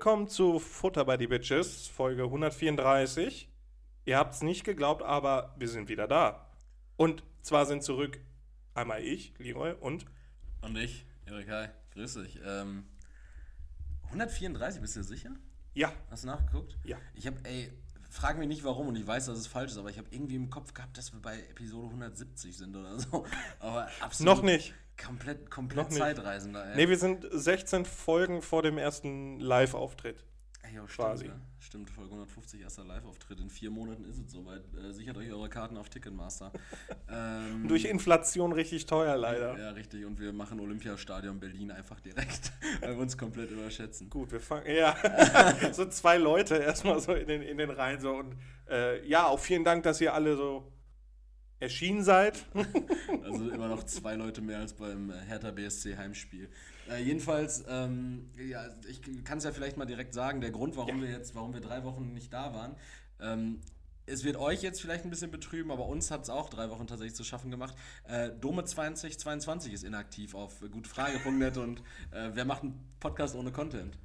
Willkommen zu Futter bei die Bitches, Folge 134. Ihr habt es nicht geglaubt, aber wir sind wieder da. Und zwar sind zurück einmal ich, Leroy, und Und ich, Erik, hi, grüß dich. Ähm, 134, bist du dir sicher? ja, Hast du nachgeguckt? Ja. Ich habe, ey, frag mich nicht warum und ich weiß, dass es falsch ist, aber ich habe irgendwie im Kopf gehabt, dass wir bei Episode 170 sind oder so. Aber absolut. noch nicht. Komplett, komplett. Zeitreisender, ey. Nee, wir sind 16 Folgen vor dem ersten Live-Auftritt. Ey, jo, stimmt, quasi. Ne? Stimmt, Folge 150, erster Live-Auftritt. In vier Monaten ist es soweit. Äh, sichert euch eure Karten auf Ticketmaster. ähm, Durch Inflation richtig teuer, leider. Ja, richtig. Und wir machen Olympiastadion Berlin einfach direkt, weil wir uns komplett überschätzen. Gut, wir fangen. Ja, so zwei Leute erstmal so in den, in den Reihen. So. Und äh, ja, auch vielen Dank, dass ihr alle so erschienen seid. Also immer noch zwei Leute mehr als beim äh, Hertha BSC Heimspiel. Äh, jedenfalls, ähm, ja, ich kann es ja vielleicht mal direkt sagen, der Grund, warum wir jetzt, warum wir drei Wochen nicht da waren, ähm, es wird euch jetzt vielleicht ein bisschen betrüben, aber uns hat es auch drei Wochen tatsächlich zu schaffen gemacht. Äh, Dome 2022 ist inaktiv auf gutfrage.net und äh, wer macht einen Podcast ohne Content?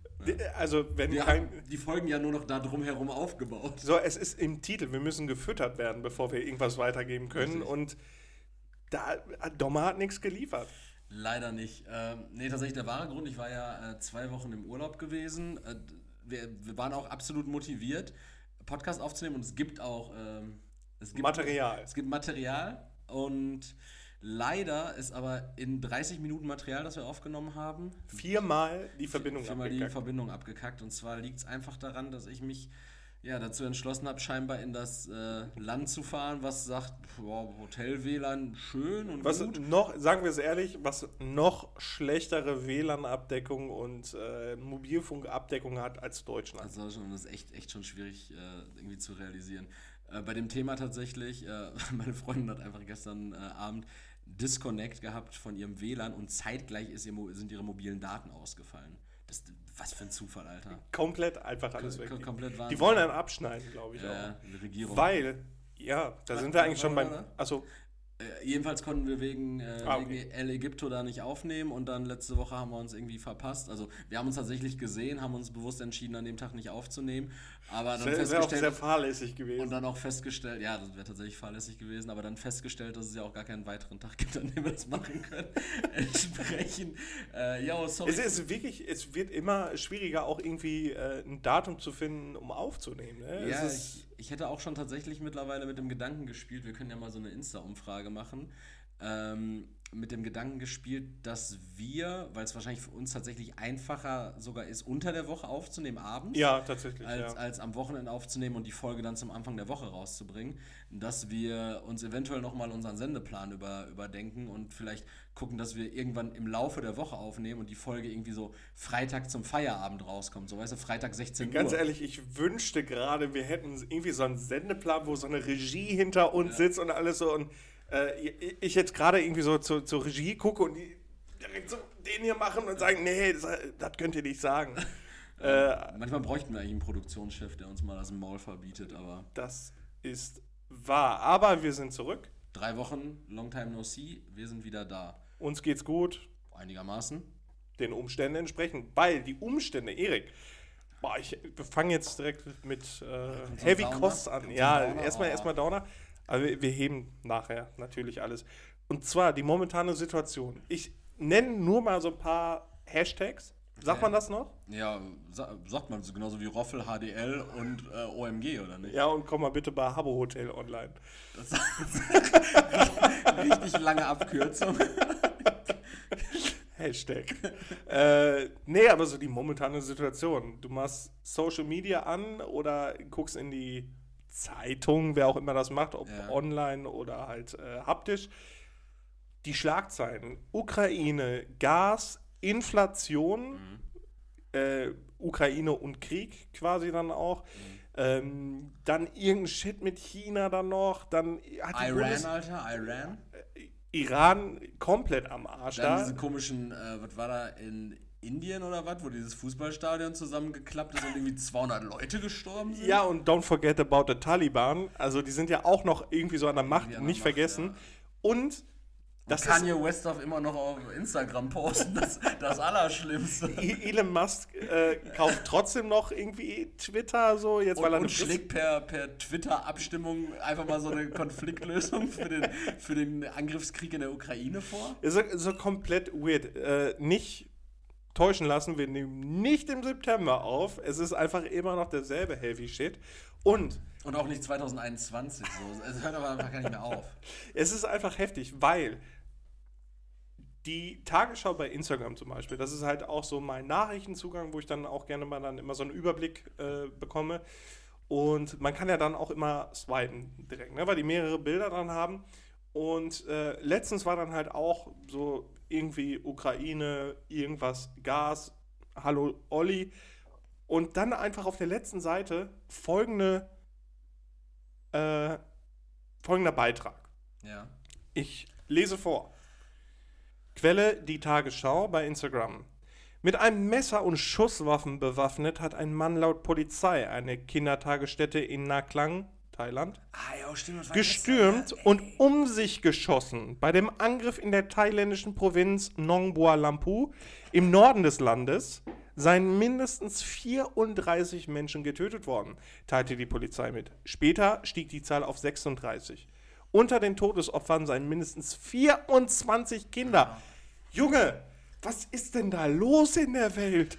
Also, wenn Wir kein. haben die Folgen ja nur noch da drumherum aufgebaut. So, es ist im Titel, wir müssen gefüttert werden, bevor wir irgendwas weitergeben können. Richtig. Und da Dommer hat nichts geliefert. Leider nicht. Ähm, nee, tatsächlich der wahre Grund, ich war ja äh, zwei Wochen im Urlaub gewesen. Äh, wir, wir waren auch absolut motiviert, Podcast aufzunehmen und es gibt auch ähm, es gibt, Material. Es gibt Material und leider ist aber in 30 Minuten Material, das wir aufgenommen haben, Viermal die Verbindung viermal die abgekackt. Verbindung abgekackt. Und zwar liegt es einfach daran, dass ich mich ja, dazu entschlossen habe, scheinbar in das äh, Land zu fahren, was sagt, Hotel-WLAN schön und Was gut. noch, sagen wir es ehrlich, was noch schlechtere WLAN-Abdeckung und äh, Mobilfunkabdeckung hat als Deutschland. Also das ist echt, echt schon schwierig äh, irgendwie zu realisieren. Äh, bei dem Thema tatsächlich, äh, meine Freundin hat einfach gestern äh, Abend Disconnect gehabt von ihrem WLAN und zeitgleich ist ihr, sind ihre mobilen Daten ausgefallen. Das, was für ein Zufall, Alter. Komplett einfach alles Kom- weg. komplett Wahnsinn. Die wollen einen abschneiden, glaube ich äh, auch. die Regierung. Weil, ja, da sind wir eigentlich schon beim. Also, Äh, jedenfalls konnten wir wegen, äh, Ah, wegen okay. El Egipto da nicht aufnehmen und dann letzte Woche haben wir uns irgendwie verpasst. Also wir haben uns tatsächlich gesehen, haben uns bewusst entschieden, an dem Tag nicht aufzunehmen. Aber dann sehr, wäre auch festgestellt, sehr fahrlässig gewesen. Und dann auch festgestellt, ja, das wäre tatsächlich fahrlässig gewesen, aber dann festgestellt, dass es ja auch gar keinen weiteren Tag gibt, an dem wir das machen können. Entsprechend, äh, ja, sorry. Es ist wirklich, es wird immer schwieriger, auch irgendwie äh, ein Datum zu finden, um aufzunehmen. Ne? ja, ich, ich hätte auch schon tatsächlich mittlerweile mit dem Gedanken gespielt, wir können ja mal so eine Insta-Umfrage machen, ähm, mit dem Gedanken gespielt, dass wir, weil es wahrscheinlich für uns tatsächlich einfacher sogar ist, unter der Woche aufzunehmen, abends. ja, tatsächlich. als, ja. als am Wochenende aufzunehmen und die Folge dann zum Anfang der Woche rauszubringen, dass wir uns eventuell nochmal unseren Sendeplan über, überdenken und vielleicht gucken, dass wir irgendwann im Laufe der Woche aufnehmen und die Folge irgendwie so Freitag zum Feierabend rauskommt. So, weißt du, Freitag 16 Ganz Uhr. ehrlich, ich wünschte gerade, wir hätten irgendwie so einen Sendeplan, wo so eine Regie hinter uns sitzt und alles so. Und äh, ich- jetzt gerade irgendwie so zur, zur Regie gucke und die direkt so den hier machen und sagen, nee, das, das könnt ihr nicht sagen. äh, Manchmal bräuchten wir eigentlich einen Produktionschef, der uns mal das Maul verbietet, aber das ist wahr. Aber wir sind zurück. drei Wochen, long time no see, wir sind wieder da. Uns geht's gut. Einigermaßen. den Umständen entsprechend. Weil die Umstände, Erik, boah, ich, wir fangen jetzt direkt mit äh, Heavy? Costs an. Ja, Downer? erstmal Oh. erstmal Downer. Aber wir, wir heben nachher natürlich alles. Und zwar die momentane Situation. Ich nenne nur mal so ein paar Hashtags. Sagt man das noch? Ja, sa sagt man so genauso wie Roffel, HDL und äh, OMG, oder nicht? Ja, und komm mal bitte bei Habbo Hotel online. Das richtig lange Abkürzung. Hashtag. äh, nee, aber so die momentane Situation. Du machst Social Media an oder guckst in die Zeitung, wer auch immer das macht, ob Ja. online oder halt äh, haptisch. Die Schlagzeilen. Ukraine, Gas, Inflation, Mhm. äh, Ukraine und Krieg quasi dann auch. Ähm, dann irgendein Shit mit China dann noch. Dann hat die Iran, Bundes Alter, Iran. Iran komplett am Arsch Dann da. diese komischen, äh, was war da in Indien oder was, wo dieses Fußballstadion zusammengeklappt ist und irgendwie 200 Leute gestorben sind? Ja, und don't forget about the Taliban. Also die sind ja auch noch irgendwie so an der Macht, an der nicht Macht, vergessen. ja. Und Das Kanye West darf immer noch auf Instagram posten, das, das Allerschlimmste. Elon Musk äh, kauft trotzdem noch irgendwie Twitter so, jetzt und, weil er und schlägt per, per Twitter-Abstimmung einfach mal so eine Konfliktlösung für den, für den Angriffskrieg in der Ukraine vor. Ist so, so komplett weird. Äh, nicht täuschen lassen, wir nehmen nicht im September auf. Es ist einfach immer noch derselbe Heavy Shit. Und. Und auch nicht 2021 so. Es hört aber einfach gar nicht mehr auf. Es ist einfach heftig, weil die Tagesschau bei Instagram zum Beispiel, das ist halt auch so mein Nachrichtenzugang, wo ich dann auch gerne mal dann immer so einen Überblick äh, bekomme. Und man kann ja dann auch immer swipen direkt, ne, weil die mehrere Bilder dran haben. Und äh, letztens war dann halt auch so irgendwie Ukraine, irgendwas, Gas, hallo Olli. Und dann einfach auf der letzten Seite folgende, äh, folgender Beitrag. Ja. Ich lese vor. Quelle die Tagesschau bei Instagram. Mit einem Messer und Schusswaffen bewaffnet hat ein Mann laut Polizei eine Kindertagesstätte in Naklang, Thailand, ah, ja, stimmt, gestürmt Messer, und um sich geschossen. Bei dem Angriff in der thailändischen Provinz Nong Bua Lampu im Norden des Landes seien mindestens 34 Menschen getötet worden, teilte die Polizei mit. Später stieg die Zahl auf 36. Unter den Todesopfern seien mindestens 24 Kinder. Junge, was ist denn da los in der Welt?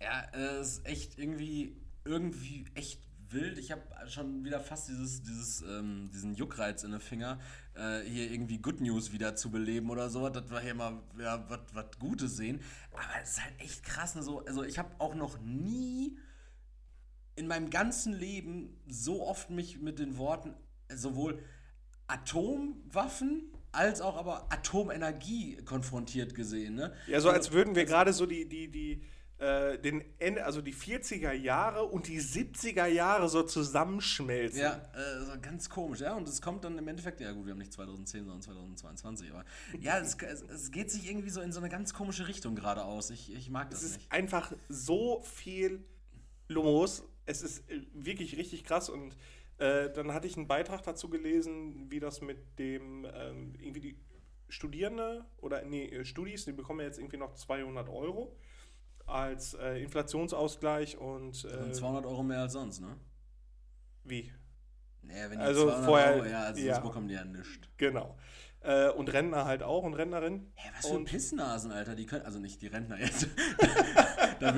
Ja, es ist echt irgendwie, irgendwie echt wild. Ich habe schon wieder fast dieses, dieses, ähm, diesen Juckreiz in den Finger, äh, hier irgendwie Good News wieder zu beleben oder so, dass wir hier mal ja, was Gutes sehen. Aber es ist halt echt krass. Ne? So, also ich habe auch noch nie in meinem ganzen Leben so oft mich mit den Worten sowohl Atomwaffen als auch aber Atomenergie konfrontiert gesehen. Ne? Ja, so als würden wir gerade so die, die, die, äh, den Ende, also die 40er Jahre und die 70er Jahre so zusammenschmelzen. Ja, äh, so ganz komisch, ja. Und es kommt dann im Endeffekt, ja gut, wir haben nicht 2010, sondern 2022, aber ja, es, es, es, geht sich irgendwie so in so eine ganz komische Richtung geradeaus. Ich, ich mag das nicht. Es ist einfach so viel los. Es ist äh, wirklich richtig krass und äh, dann hatte ich einen Beitrag dazu gelesen, wie das mit dem, ähm, irgendwie die Studierende oder nee, äh, Studis, die bekommen jetzt irgendwie noch 200 Euro als äh, Inflationsausgleich und. Äh, 200 Euro mehr als sonst, ne? Wie? Naja, wenn die also 200 vorher, Euro, ja, also ja, sonst bekommen die ja nichts. Genau. Äh, und Rentner halt auch und Rentnerinnen. Hä, was für und Pissnasen, Alter. Die können, also nicht die Rentner jetzt. da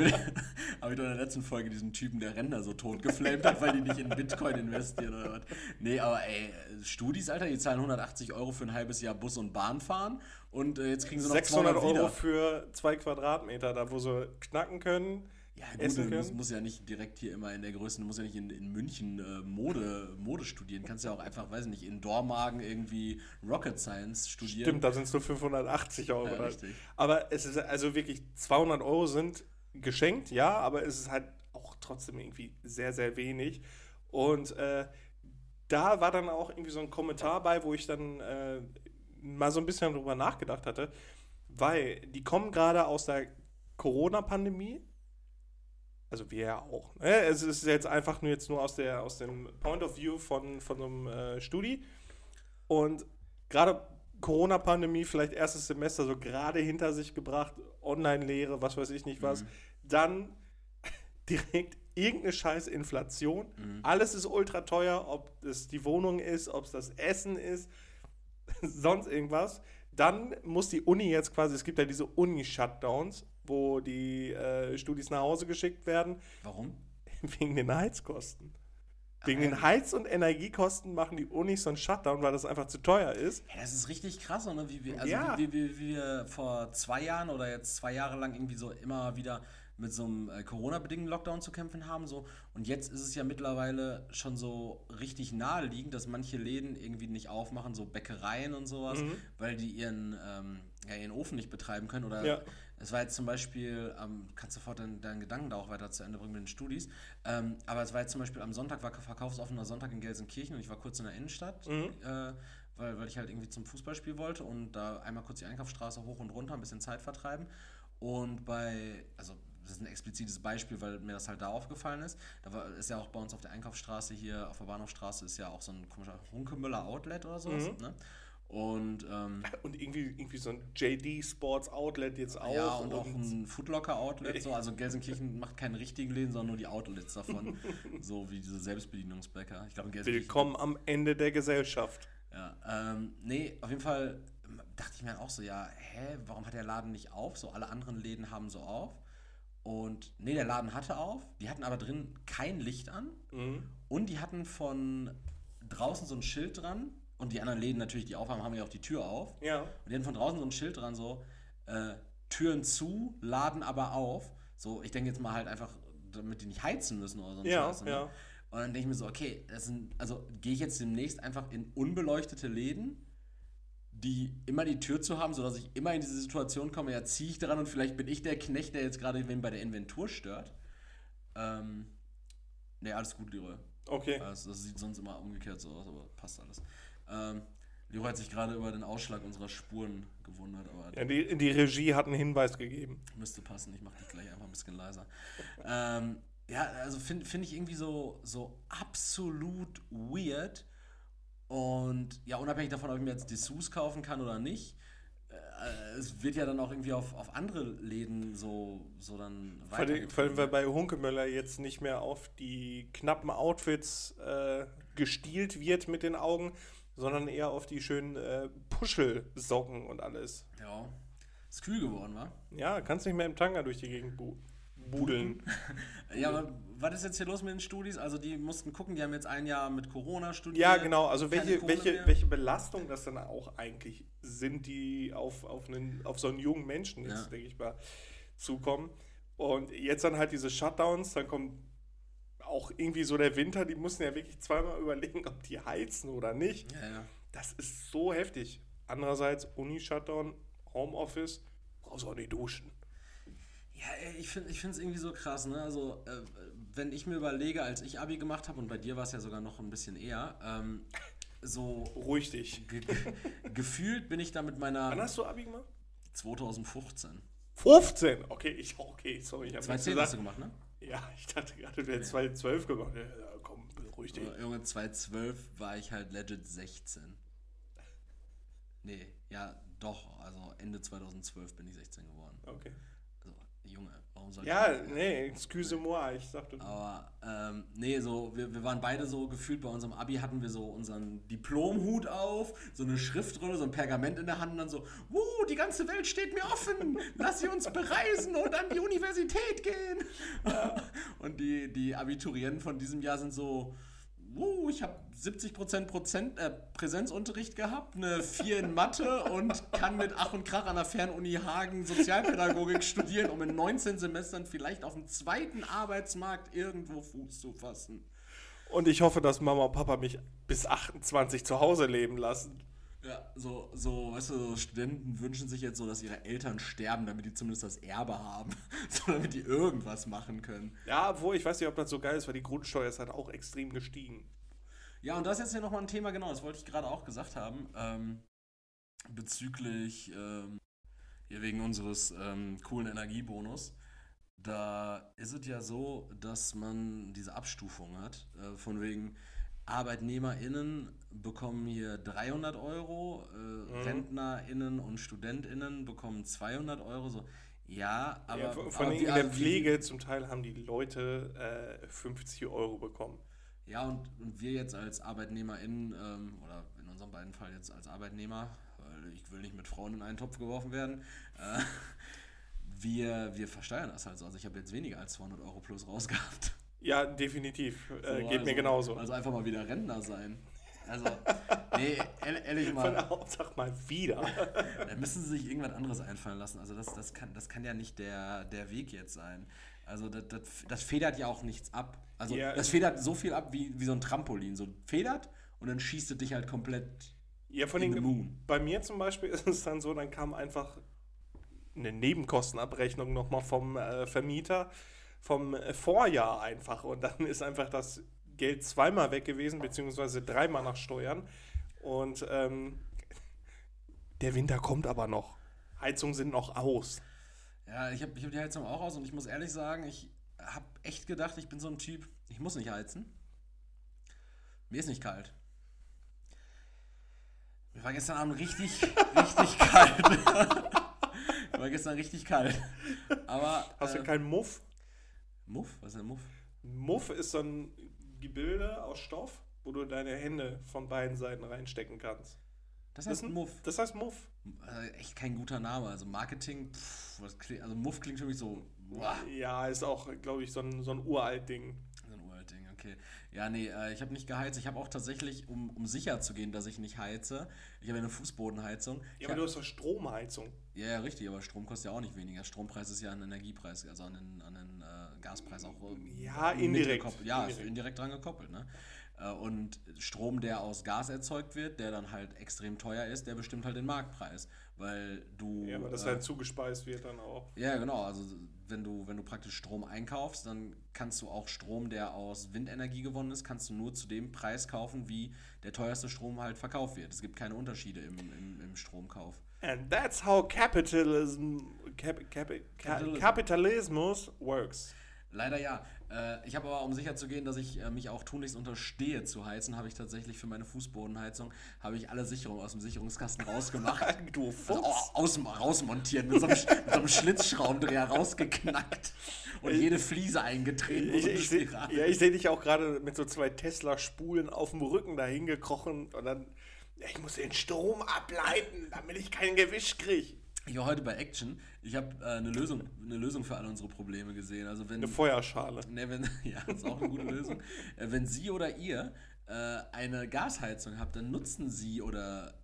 habe ich doch in der letzten Folge diesen Typen, der Rentner so tot geflamed hat, weil die nicht in Bitcoin investieren oder was. Nee, aber ey, Studis, Alter, die zahlen 180 Euro für ein halbes Jahr Bus und Bahn fahren und äh, jetzt kriegen sie noch 600 Euro für zwei Quadratmeter, da wo sie knacken können. Ja, gut, du musst, musst ja nicht direkt hier immer in der Größe, du musst ja nicht in, in München äh, Mode, Mode studieren. Kannst ja auch einfach, weiß nicht, in Dormagen irgendwie Rocket Science studieren. Stimmt, da sind es nur 580 Euro. Ja, richtig. Aber es ist also wirklich 200 Euro sind geschenkt, ja, aber es ist halt auch trotzdem irgendwie sehr, sehr wenig. Und äh, da war dann auch irgendwie so ein Kommentar bei, wo ich dann äh, mal so ein bisschen darüber nachgedacht hatte, weil die kommen gerade aus der Corona-Pandemie also wir ja auch. Ne? Es ist jetzt einfach nur jetzt nur aus, der, aus dem Point of View von, von einem äh, Studi. Und gerade Corona-Pandemie, vielleicht erstes Semester so gerade hinter sich gebracht, Online-Lehre, was weiß ich nicht was. Mhm. Dann direkt irgendeine scheiß Inflation. Mhm. Alles ist ultra teuer, ob es die Wohnung ist, ob es das Essen ist, sonst irgendwas. Dann muss die Uni jetzt quasi, es gibt ja diese Uni-Shutdowns, wo die äh, Studis nach Hause geschickt werden. Warum? Wegen den Heizkosten. Wegen den Heiz- und Energiekosten machen die Unis so einen Shutdown, weil das einfach zu teuer ist. Ja, das ist richtig krass, oder? Wie wir, also ja. wie, wie, wie, wir vor zwei Jahren oder jetzt zwei Jahre lang irgendwie so immer wieder mit so einem äh, Corona-bedingten Lockdown zu kämpfen haben. So. Und jetzt ist es ja mittlerweile schon so richtig naheliegend, dass manche Läden irgendwie nicht aufmachen, so Bäckereien und sowas, mhm. weil die ihren, ähm, ja, ihren Ofen nicht betreiben können. Oder ja. Es war jetzt zum Beispiel, ähm, kannst sofort deinen, deinen Gedanken da auch weiter zu Ende bringen mit den Studis, ähm, aber es war jetzt zum Beispiel am Sonntag, war verkaufsoffener Sonntag in Gelsenkirchen und ich war kurz in der Innenstadt. Mhm. Äh, weil, weil ich halt irgendwie zum Fußballspiel wollte und da einmal kurz die Einkaufsstraße hoch und runter, ein bisschen Zeit vertreiben. Und bei, also das ist ein explizites Beispiel, weil mir das halt da aufgefallen ist. Da war, ist ja auch bei uns auf der Einkaufsstraße hier, auf der Bahnhofstraße, ist ja auch so ein komischer Hunkemüller Outlet oder sowas. Mhm. Ne? Und, ähm, und irgendwie, irgendwie so ein JD Sports Outlet jetzt auch. Ja, und, und auch ein Footlocker Outlet. So. Also Gelsenkirchen macht keinen richtigen Läden, sondern nur die Outlets davon. so wie diese Selbstbedienungsbäcker. Ich glaube, Willkommen am Ende der Gesellschaft. Ja, ähm, nee, auf jeden Fall dachte ich mir auch so, ja, hä, warum hat der Laden nicht auf? So, alle anderen Läden haben so auf. Und nee, der Laden hatte auf. Die hatten aber drin kein Licht an. Mhm. Und die hatten von draußen so ein Schild dran. Und die anderen Läden natürlich, die aufhaben, haben ja auch die Tür auf. Ja. Und die hatten von draußen so ein Schild dran, so äh, Türen zu, Laden aber auf. So, ich denke jetzt mal halt einfach, damit die nicht heizen müssen oder so. Ja, Scheiße, ne? ja. Und dann denke ich mir so, okay, das sind, also gehe ich jetzt demnächst einfach in unbeleuchtete Läden die immer die Tür zu haben, sodass ich immer in diese Situation komme, ja, ziehe ich daran und vielleicht bin ich der Knecht, der jetzt gerade wen bei der Inventur stört. Ähm, ne, alles gut, Leroy. Okay. Also, das sieht sonst immer umgekehrt so aus, aber passt alles. Ähm, Leroy hat sich gerade über den Ausschlag unserer Spuren gewundert. Aber ja, die, die Regie hat einen Hinweis gegeben. Müsste passen, ich mache dich gleich einfach ein bisschen leiser. ähm, ja, also finde find ich irgendwie so, so absolut weird, und ja, unabhängig davon, ob ich mir jetzt Dessous kaufen kann oder nicht, äh, es wird ja dann auch irgendwie auf, auf andere Läden so, so dann weiter. Vor allem, weil bei Hunkemöller jetzt nicht mehr auf die knappen Outfits äh, gestielt wird mit den Augen, sondern eher auf die schönen äh, Puschelsocken und alles. Ja. Ist kühl geworden, wa? Ja, kannst nicht mehr im Tanga durch die Gegend bu budeln. ja, aber was ist jetzt hier los mit den Studis? Also die mussten gucken, die haben jetzt ein Jahr mit Corona studiert. Ja, genau. Also welche, welche, welche Belastung das dann auch eigentlich sind, die auf, auf, einen, auf so einen jungen Menschen jetzt, ja. denke ich mal, zukommen. Und jetzt dann halt diese Shutdowns, dann kommt auch irgendwie so der Winter, die mussten ja wirklich zweimal überlegen, ob die heizen oder nicht. Ja, ja. Das ist so heftig. Andererseits Uni-Shutdown, Homeoffice, brauchst du auch nicht duschen. Ja, ich finde es irgendwie so krass, ne? Also, äh, wenn ich mir überlege, als ich Abi gemacht habe, und bei dir war es ja sogar noch ein bisschen eher, ähm, so. Ruhig dich. Ge gefühlt bin ich da mit meiner. Wann hast du Abi gemacht? 2015. 15? Okay, ich, okay, sorry. Ich 2010 hast du gemacht, ne? Ja, ich dachte gerade, du hättest 2012 gemacht. Ja, komm, ruhig dich. Junge, 2012 war ich halt legit 16. Nee, ja, doch. Also Ende 2012 bin ich 16 geworden. Okay. Junge, warum soll Ja, ich nee, excuse moi, ich sagte. Aber, ähm, nee, so, wir, wir waren beide so gefühlt, bei unserem Abi hatten wir so unseren Diplomhut auf, so eine Schriftrolle, so ein Pergament in der Hand und dann so, wuh, die ganze Welt steht mir offen, lass sie uns bereisen und an die Universität gehen. und die, die Abiturienten von diesem Jahr sind so, uh, ich habe 70 Prozent, äh, Präsenzunterricht gehabt, eine 4 in Mathe und kann mit Ach und Krach an der Fernuni Hagen Sozialpädagogik studieren, um in 19 Semestern vielleicht auf dem zweiten Arbeitsmarkt irgendwo Fuß zu fassen. Und ich hoffe, dass Mama und Papa mich bis 28 zu Hause leben lassen. Ja, so, so, weißt du, so Studenten wünschen sich jetzt so, dass ihre Eltern sterben, damit die zumindest das Erbe haben. so, damit die irgendwas machen können. Ja, obwohl ich weiß nicht, ob das so geil ist, weil die Grundsteuer ist halt auch extrem gestiegen. Ja, und das ist jetzt ja nochmal ein Thema, genau, das wollte ich gerade auch gesagt haben. Ähm, bezüglich, ähm, hier wegen unseres ähm, coolen Energiebonus. Da ist es ja so, dass man diese Abstufung hat, äh, von wegen ArbeitnehmerInnen bekommen hier 300 Euro, äh, mhm. RentnerInnen und StudentInnen bekommen 200 Euro. So. Ja, aber. Ja, von, von aber in der Pflege zum Teil haben die Leute äh, 50 Euro bekommen. Ja, und, und wir jetzt als ArbeitnehmerInnen, ähm, oder in unserem beiden Fall jetzt als Arbeitnehmer, weil ich will nicht mit Frauen in einen Topf geworfen werden, äh, wir, wir versteuern das halt so. Also ich habe jetzt weniger als 200 Euro plus rausgehabt. Ja, definitiv. Äh, so, geht also, mir genauso. Also einfach mal wieder Rentner sein. Also, nee, ehrlich mal. Von Hauptsache mal wieder. da müssen sie sich irgendwas anderes einfallen lassen. Also das, das, kann, das kann ja nicht der, der Weg jetzt sein. Also das, das, das federt ja auch nichts ab. Also ja. das federt so viel ab wie, wie so ein Trampolin. So federt und dann schießt es dich halt komplett ja, von in den Moon. Bei mir zum Beispiel ist es dann so, dann kam einfach eine Nebenkostenabrechnung nochmal vom äh, Vermieter vom äh, Vorjahr einfach. Und dann ist einfach das Geld zweimal weg gewesen, beziehungsweise dreimal nach Steuern. Und ähm, der Winter kommt aber noch. Heizungen sind noch aus. Ja, ich habe ich hab die Heizung auch aus und ich muss ehrlich sagen, ich habe echt gedacht, ich bin so ein Typ, ich muss nicht heizen. Mir ist nicht kalt. Mir war gestern Abend richtig, richtig kalt. Mir war gestern richtig kalt. Aber. Hast äh, du keinen Muff? Muff? Was ist denn Muff? Muff ist so ein Gebilde aus Stoff, wo du deine Hände von beiden Seiten reinstecken kannst. Das heißt ein- Muff. Das heißt Muff. Äh, echt kein guter Name. Also Marketing, pff, was klingt, also Muff klingt für mich so. Boah, Ja, ist auch, glaube ich, so ein, so ein uralt Ding. so ein uralt Ding, okay. Ja, nee, äh, ich habe nicht geheizt. Ich habe auch tatsächlich, um, um sicher zu gehen, dass ich nicht heize, ich habe eine Fußbodenheizung. Ich Ja, aber hab- du hast doch Stromheizung. Ja, ja, richtig, aber Strom kostet ja auch nicht weniger. Strompreis ist ja den Energiepreis, also an den, an den äh, Gaspreis auch. äh, Ja, indirekt. gekoppelt. Ja, Indirekt. indirekt dran gekoppelt. Ne? Äh, und Strom, der aus Gas erzeugt wird, der dann halt extrem teuer ist, der bestimmt halt den Marktpreis. Weil du. Ja, aber das äh, halt zugespeist wird dann auch. ja, genau. Also wenn du, wenn du praktisch Strom einkaufst, dann kannst du auch Strom, der aus Windenergie gewonnen ist, kannst du nur zu dem Preis kaufen, wie der teuerste Strom halt verkauft wird. Es gibt keine Unterschiede im, im, im Stromkauf. And that's how capitalism, cap, cap, ca, Capitalism. Kapitalismus works. Leider ja. Äh, ich habe aber, um sicher zu gehen, dass ich äh, mich auch tunlichst unterstehe zu heizen, habe ich tatsächlich für meine Fußbodenheizung habe ich alle Sicherungen aus dem Sicherungskasten rausgemacht. Du Also Fuchs. au- aus, rausmontiert, mit so, einem, mit so einem Schlitzschraubendreher rausgeknackt und jede Fliese eingetreten. Ich, ich, seh- ja, ich sehe dich auch gerade mit so zwei Tesla-Spulen auf dem Rücken dahin gekrochen und dann, ja, ich muss den Strom ableiten, damit ich kein Gewicht kriege. Ich war heute bei Action. Ich habe äh, eine, Lösung, eine Lösung für alle unsere Probleme gesehen. Also wenn, Eine Feuerschale. ne, wenn ja, das ist auch eine gute Lösung. Äh, wenn Sie oder ihr äh, eine Gasheizung habt, dann nutzen Sie oder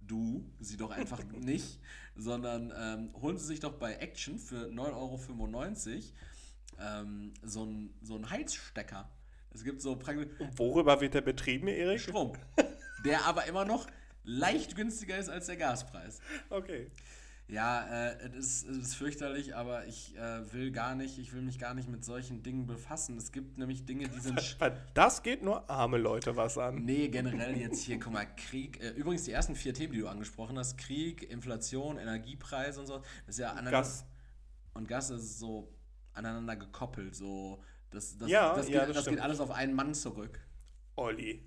du sie doch einfach nicht, sondern ähm, holen Sie sich doch bei Action für 9,95 Euro ähm, so einen so einen Heizstecker. Es gibt so praktisch Worüber wird der betrieben, Erik? Strom, der aber immer noch leicht günstiger ist als der Gaspreis. Okay. Ja, äh, es ist, es ist fürchterlich, aber ich äh, will gar nicht, ich will mich gar nicht mit solchen Dingen befassen. Es gibt nämlich Dinge, die sind. Das geht nur arme Leute was an. Nee, generell jetzt hier, guck mal, Krieg. Äh, übrigens, die ersten vier Themen, die du angesprochen hast: Krieg, Inflation, Energiepreise und so, das ist ja aneinander. Gas. Und Gas ist so aneinander gekoppelt. So, das, das, Ja, das, geht, ja, das das geht alles auf einen Mann zurück. Olli.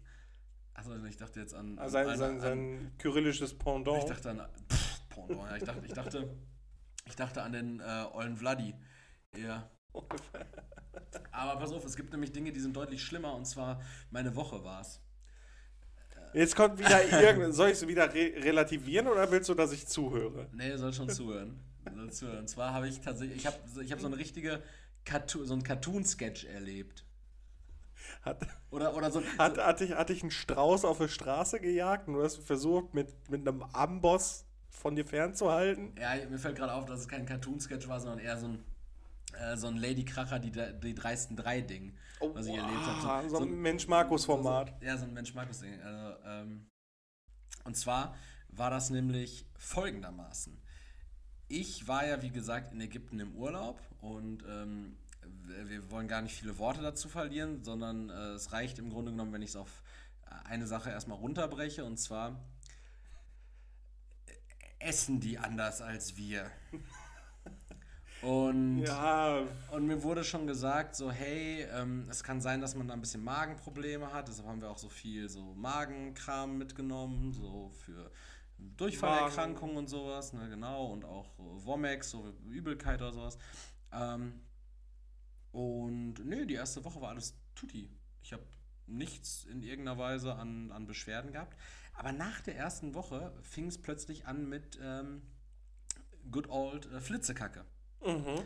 Achso, ich dachte jetzt an. an Also sein, eine- sein, an- sein kyrillisches Pendant. Ich dachte an. Pff, Pendant, ja, ich dachte, ich dachte, ich dachte an den äh, ollen Vladi. Ja. Aber pass auf, es gibt nämlich Dinge, die sind deutlich schlimmer und zwar meine Woche war's. Jetzt kommt wieder irgendein. Soll ich es wieder re relativieren oder willst du, dass ich zuhöre? Nee, ihr sollt schon zuhören. Ihr sollt zuhören. Und zwar habe ich tatsächlich, ich habe ich hab so eine richtige Cartoon, so einen Cartoon-Sketch erlebt. Hat, Oder, oder so. hat, hat, dich, hat dich ein Strauß auf der Straße gejagt und du hast versucht, mit, mit einem Amboss von dir fernzuhalten? Ja, mir fällt gerade auf, dass es kein Cartoon-Sketch war, sondern eher so ein, äh, so ein Lady Kracher, die, die dreisten drei Ding, was ich erlebt habe. So, so ein Mensch-Markus-Format. So, so, ja, so ein Mensch-Markus-Ding. Also, ähm, und zwar war das nämlich folgendermaßen. Ich war ja, wie gesagt, in Ägypten im Urlaub und ähm, wir wollen gar nicht viele Worte dazu verlieren, sondern äh, es reicht im Grunde genommen, wenn ich es auf eine Sache erstmal runterbreche und zwar essen die anders als wir. Und Ja, und mir wurde schon gesagt, so, hey, ähm, es kann sein, dass man da ein bisschen Magenprobleme hat. Deshalb haben wir auch so viel so Magenkram mitgenommen, so für Durchfallerkrankungen und sowas, ne, genau. Und auch Womex, so Übelkeit oder sowas. Ähm, und nö, die erste Woche war alles tutti. Ich habe nichts in irgendeiner Weise an, an Beschwerden gehabt. Aber nach der ersten Woche fing es plötzlich an mit ähm, good old äh, Flitzekacke. mhm.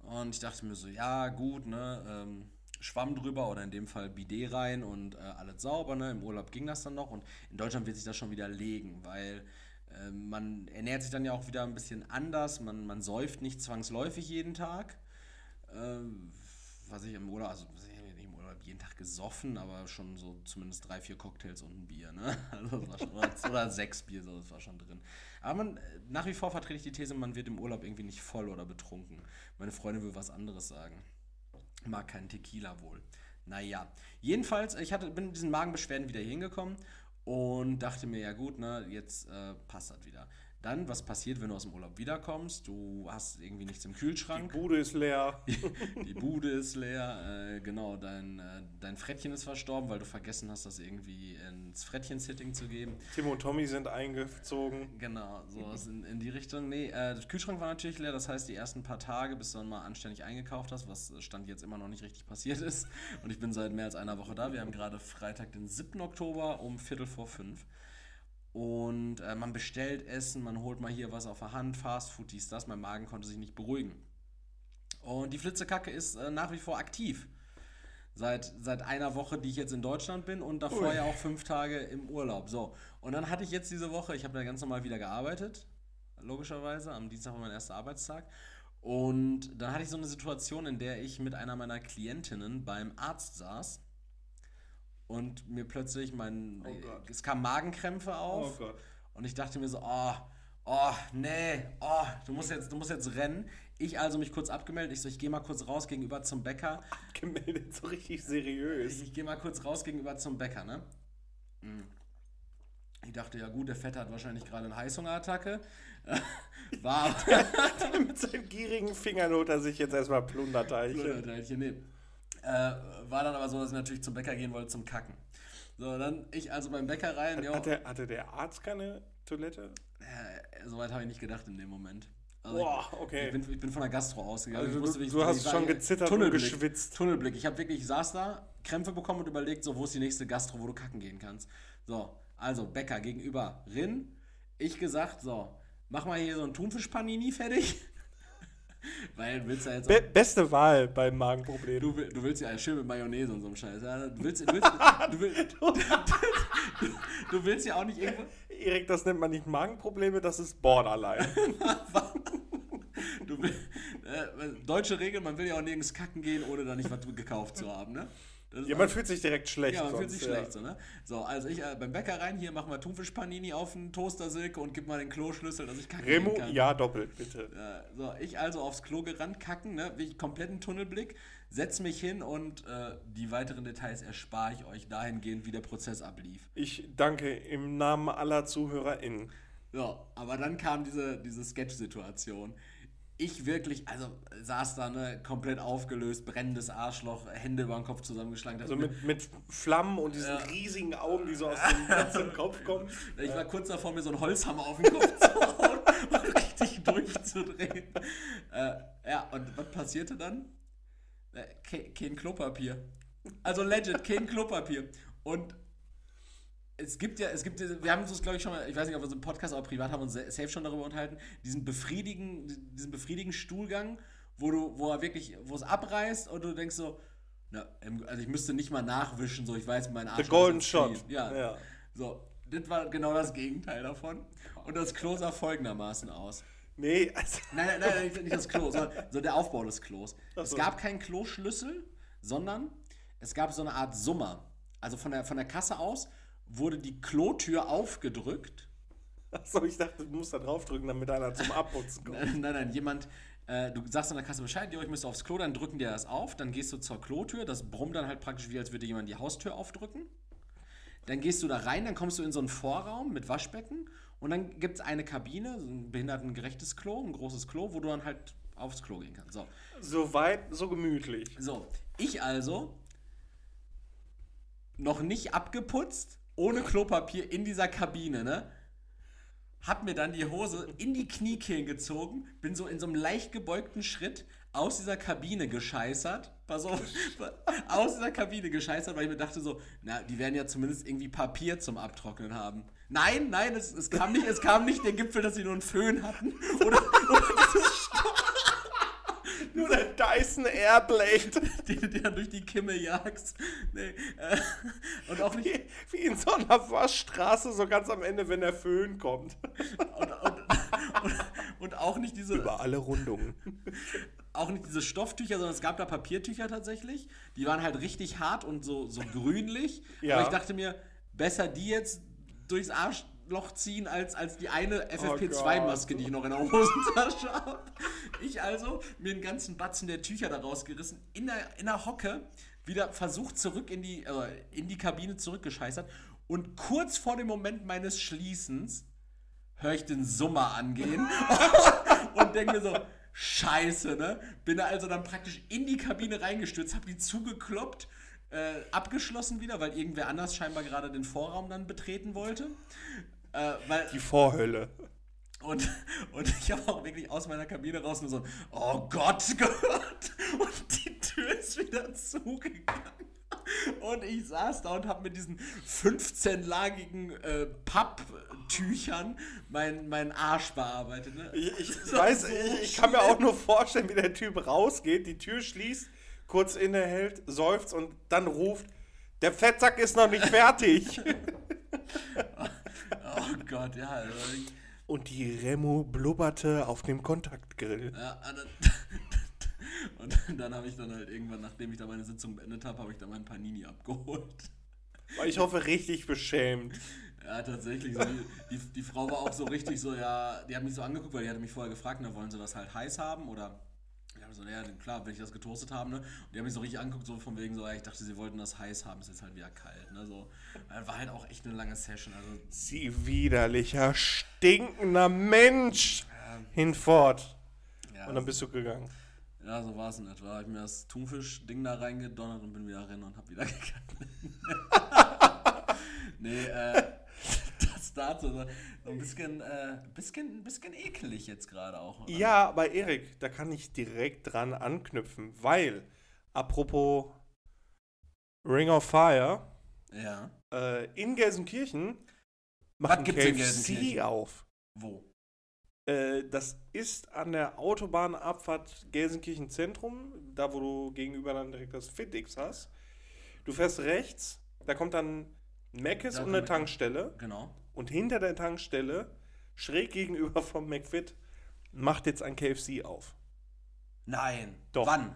Und ich dachte mir so, ja, gut, ne, ähm, Schwamm drüber oder in dem Fall Bidet rein und äh, alles sauber, ne? Im Urlaub ging das dann noch und in Deutschland wird sich das schon wieder legen, weil äh, man ernährt sich dann ja auch wieder ein bisschen anders, man, man säuft nicht zwangsläufig jeden Tag. Ähm, was ich im Urlaub, also ich habe nicht im Urlaub jeden Tag gesoffen, aber schon so zumindest drei, vier Cocktails und ein Bier, ne? Also schon, oder, oder sechs Bier, so, das war schon drin. Aber man, äh, nach wie vor vertrete ich die These, man wird im Urlaub irgendwie nicht voll oder betrunken. Meine Freundin will was anderes sagen. Mag keinen Tequila wohl. Naja, jedenfalls, ich hatte, bin mit diesen Magenbeschwerden wieder hingekommen und dachte mir, ja gut, ne, jetzt äh, passt das wieder. Dann, was passiert, wenn du aus dem Urlaub wiederkommst? Du hast irgendwie nichts im Kühlschrank. Die Bude ist leer. Die Bude ist leer. Äh, genau, dein, äh, dein Frettchen ist verstorben, weil du vergessen hast, das irgendwie ins Frettchen-Sitting zu geben. Tim und Tommy sind eingezogen. Genau, sowas in, in die Richtung. Nee, äh, der Kühlschrank war natürlich leer. Das heißt, die ersten paar Tage, bis du dann mal anständig eingekauft hast, was Stand jetzt immer noch nicht richtig passiert ist. Und ich bin seit mehr als einer Woche da. Wir haben gerade Freitag, den 7. Oktober um Viertel vor fünf. Und äh, man bestellt Essen, man holt mal hier was auf der Hand, Fastfood, dies, das. Mein Magen konnte sich nicht beruhigen. Und die Flitzekacke ist äh, nach wie vor aktiv. Seit, seit einer Woche, die ich jetzt in Deutschland bin und davor Ui. ja auch fünf Tage im Urlaub. So, und dann hatte ich jetzt diese Woche, ich habe da ganz normal wieder gearbeitet, logischerweise. Am Dienstag war mein erster Arbeitstag. Und dann hatte ich so eine Situation, in der ich mit einer meiner Klientinnen beim Arzt saß und mir plötzlich mein. Oh Gott. es kamen Magenkrämpfe auf. Oh Gott. Und ich dachte mir so, oh, oh, nee, oh, du musst jetzt, du musst jetzt rennen. Ich also mich kurz abgemeldet. Ich so, ich gehe mal kurz raus gegenüber zum Bäcker. Gemeldet, so richtig seriös. Ich, ich gehe mal kurz raus gegenüber zum Bäcker, ne? Mm. Ich dachte, ja gut, der Fette hat wahrscheinlich gerade eine Heißhungerattacke. War Mit seinen gierigen Fingern holt er sich jetzt erstmal Plunderteilchen. Plunderteilchen, nee. Äh, war dann aber so, dass ich natürlich zum Bäcker gehen wollte zum Kacken. So, dann ich also beim Bäcker rein. Hat der, hatte der Arzt keine Toilette? äh, Soweit habe ich nicht gedacht in dem Moment. Also Boah, ich, okay. Ich bin, ich bin von der Gastro ausgegangen. Also ich wusste, du- du hast schon gezittert und Tunnelblick, geschwitzt. Tunnelblick. Ich habe wirklich, ich saß da, Krämpfe bekommen und überlegt, so, wo ist die nächste Gastro, wo du kacken gehen kannst. So, also Bäcker gegenüber Rin. Ich gesagt, so, mach mal hier so ein Thunfischpanini fertig. Weil willst ja jetzt Be beste Wahl beim Magenproblem. Du, du willst ja schön mit Mayonnaise und so einem Scheiß. Ja? Du, willst, du, willst, du, willst, du willst ja auch nicht irgendwo. Erik, das nennt man nicht Magenprobleme, das ist Borderline. Du will, äh, deutsche Regel, man will ja auch nirgends kacken gehen, ohne da nicht was gekauft zu haben, ne? Ja, man fühlt sich direkt schlecht. ja, man fühlt sonst, sich schlecht so, ne? So, also ich äh, beim Bäcker rein, hier machen wir Thunfischpanini auf den Toaster-Silke und gib mal den Kloschlüssel, dass ich kacken Remo, kann. ja, doppelt, bitte. Äh, so, ich also aufs Klo gerannt, kacken, ne? Wie ich kompletten Tunnelblick, setz mich hin und äh, die weiteren Details erspare ich euch dahingehend, wie der Prozess ablief. Ich danke im Namen aller ZuhörerInnen. So, aber dann kam diese, diese Sketch-Situation. Ich wirklich, also saß da, ne, komplett aufgelöst, brennendes Arschloch, Hände über den Kopf zusammengeschlagen. Also mit, mit Flammen und diesen Ja. riesigen Augen, die so aus dem ganzen Kopf kommen. ich war kurz davor, mir so einen Holzhammer auf den Kopf zu hauen und richtig durchzudrehen. Äh, ja, und was passierte dann? Äh, ke- kein Klopapier. Also legit, kein Klopapier. Und es gibt ja, es gibt, wir haben uns, glaube ich, schon mal, ich weiß nicht, ob wir so im Podcast oder privat haben uns sa- safe schon darüber unterhalten, diesen befriedigen, diesen befriedigen Stuhlgang, wo du, wo er wirklich, wo es abreißt und du denkst so, na, also ich müsste nicht mal nachwischen, so ich weiß, mein Arsch The Golden Shot. Ja. Ja. So, das war genau das Gegenteil davon. Und das Klo sah folgendermaßen aus. Nee, also, Nein, nein, nein, nicht, das Klo, sondern so der Aufbau des Klos. Es so. gab keinen Kloschlüssel, sondern es gab so eine Art Summer. Also von der, von der Kasse aus wurde die Klotür aufgedrückt. achso, ich dachte, du musst da draufdrücken, damit einer zum Abputzen kommt. Nein, nein, jemand, äh, du sagst an der Kasse Bescheid, jo, ich müsste aufs Klo, dann drücken dir das auf, dann gehst du zur Klotür, das brummt dann halt praktisch wie als würde jemand die Haustür aufdrücken. Dann gehst du da rein, dann kommst du in so einen Vorraum mit Waschbecken und dann gibt es eine Kabine, so ein behindertengerechtes Klo, ein großes Klo, wo du dann halt aufs Klo gehen kannst. So, So weit, so gemütlich. so ich also noch nicht abgeputzt, ohne Klopapier in dieser Kabine, ne? Hab mir dann die Hose in die Kniekehlen gezogen, bin so in so einem leicht gebeugten Schritt aus dieser Kabine gescheißert. Pass auf, aus dieser Kabine gescheißert, weil ich mir dachte so, na, die werden ja zumindest irgendwie Papier zum Abtrocknen haben. Nein, nein, es, es kam nicht, es kam nicht der Gipfel, dass sie nur einen Föhn hatten. Oder, oder dieses Nur Dyson Airblade. den du dann durch die Kimme jagst. Nee, äh, und auch nicht, Wie, wie in so einer Waschstraße, so ganz am Ende, wenn der Föhn kommt. und, und, und, und auch nicht diese, Über alle Rundungen. auch nicht diese Stofftücher, sondern es gab da Papiertücher tatsächlich. Die waren halt richtig hart und so, so grünlich. Ja. Aber ich dachte mir, besser die jetzt durchs Arschloch ziehen, als, als die eine FFP2-Maske, die ich noch in der Hosentasche habe. Ich also mir einen ganzen Batzen der Tücher da rausgerissen, in der, in der Hocke wieder versucht zurück in die, äh, in die Kabine zurückgescheißert und kurz vor dem Moment meines Schließens höre ich den Summer angehen und denke mir so, scheiße, ne? Bin also dann praktisch in die Kabine reingestürzt, habe die zugekloppt, äh, abgeschlossen wieder, weil irgendwer anders scheinbar gerade den Vorraum dann betreten wollte. Äh, weil, Die Vorhölle. und, und ich habe auch wirklich aus meiner Kabine raus nur so, oh Gott, gehört. Und die Tür ist wieder zugegangen. Und ich saß da und habe mit diesen 15-lagigen äh, Papptüchern meinen mein Arsch bearbeitet. Ne? Ich, ich weiß, so ich, ich kann mir auch nur vorstellen, wie der Typ rausgeht, die Tür schließt, kurz innehält, seufzt und dann ruft, der Fettsack ist noch nicht fertig. Oh Gott, ja. Also, und die Remo blubberte auf dem Kontaktgrill. ja und dann, und dann habe ich dann halt irgendwann, nachdem ich da meine Sitzung beendet habe, habe ich dann meinen Panini abgeholt. Ich hoffe, richtig beschämt. Ja, tatsächlich. So, die, die, die Frau war auch so richtig so, ja, die hat mich so angeguckt, weil die hatte mich vorher gefragt, na, wollen sie das halt heiß haben oder. Habe so, ja, klar, wenn ich das getoastet habe, ne? Und die haben mich so richtig angeguckt, so von wegen so, ja, ich dachte, sie wollten das heiß haben, ist jetzt halt wieder kalt, ne? So. War halt auch echt eine lange Session. Also, Sie widerlicher, stinkender Mensch. Hinfort. ja, Und dann bist du gegangen. ja so war es in etwa. Hab ich mir das Thunfisch-Ding da reingedonnert und bin wieder rein und hab wieder gegangen. nee, äh, dazu. So ein bisschen, äh, bisschen, bisschen ekelig jetzt gerade auch. oder? Ja, aber Erik, da kann ich direkt dran anknüpfen, weil, apropos Ring of Fire, Ja. äh, in Gelsenkirchen macht ein gibt's in KFC Gelsenkirchen? auf. Wo? Äh, das ist an der Autobahnabfahrt Gelsenkirchen Zentrum, da wo du gegenüber dann direkt das FitX hast. Du fährst rechts, da kommt dann Da und eine Tankstelle. Genau. Und hinter der Tankstelle, schräg gegenüber vom McFit, macht jetzt ein KFC auf. Nein. Doch. Wann?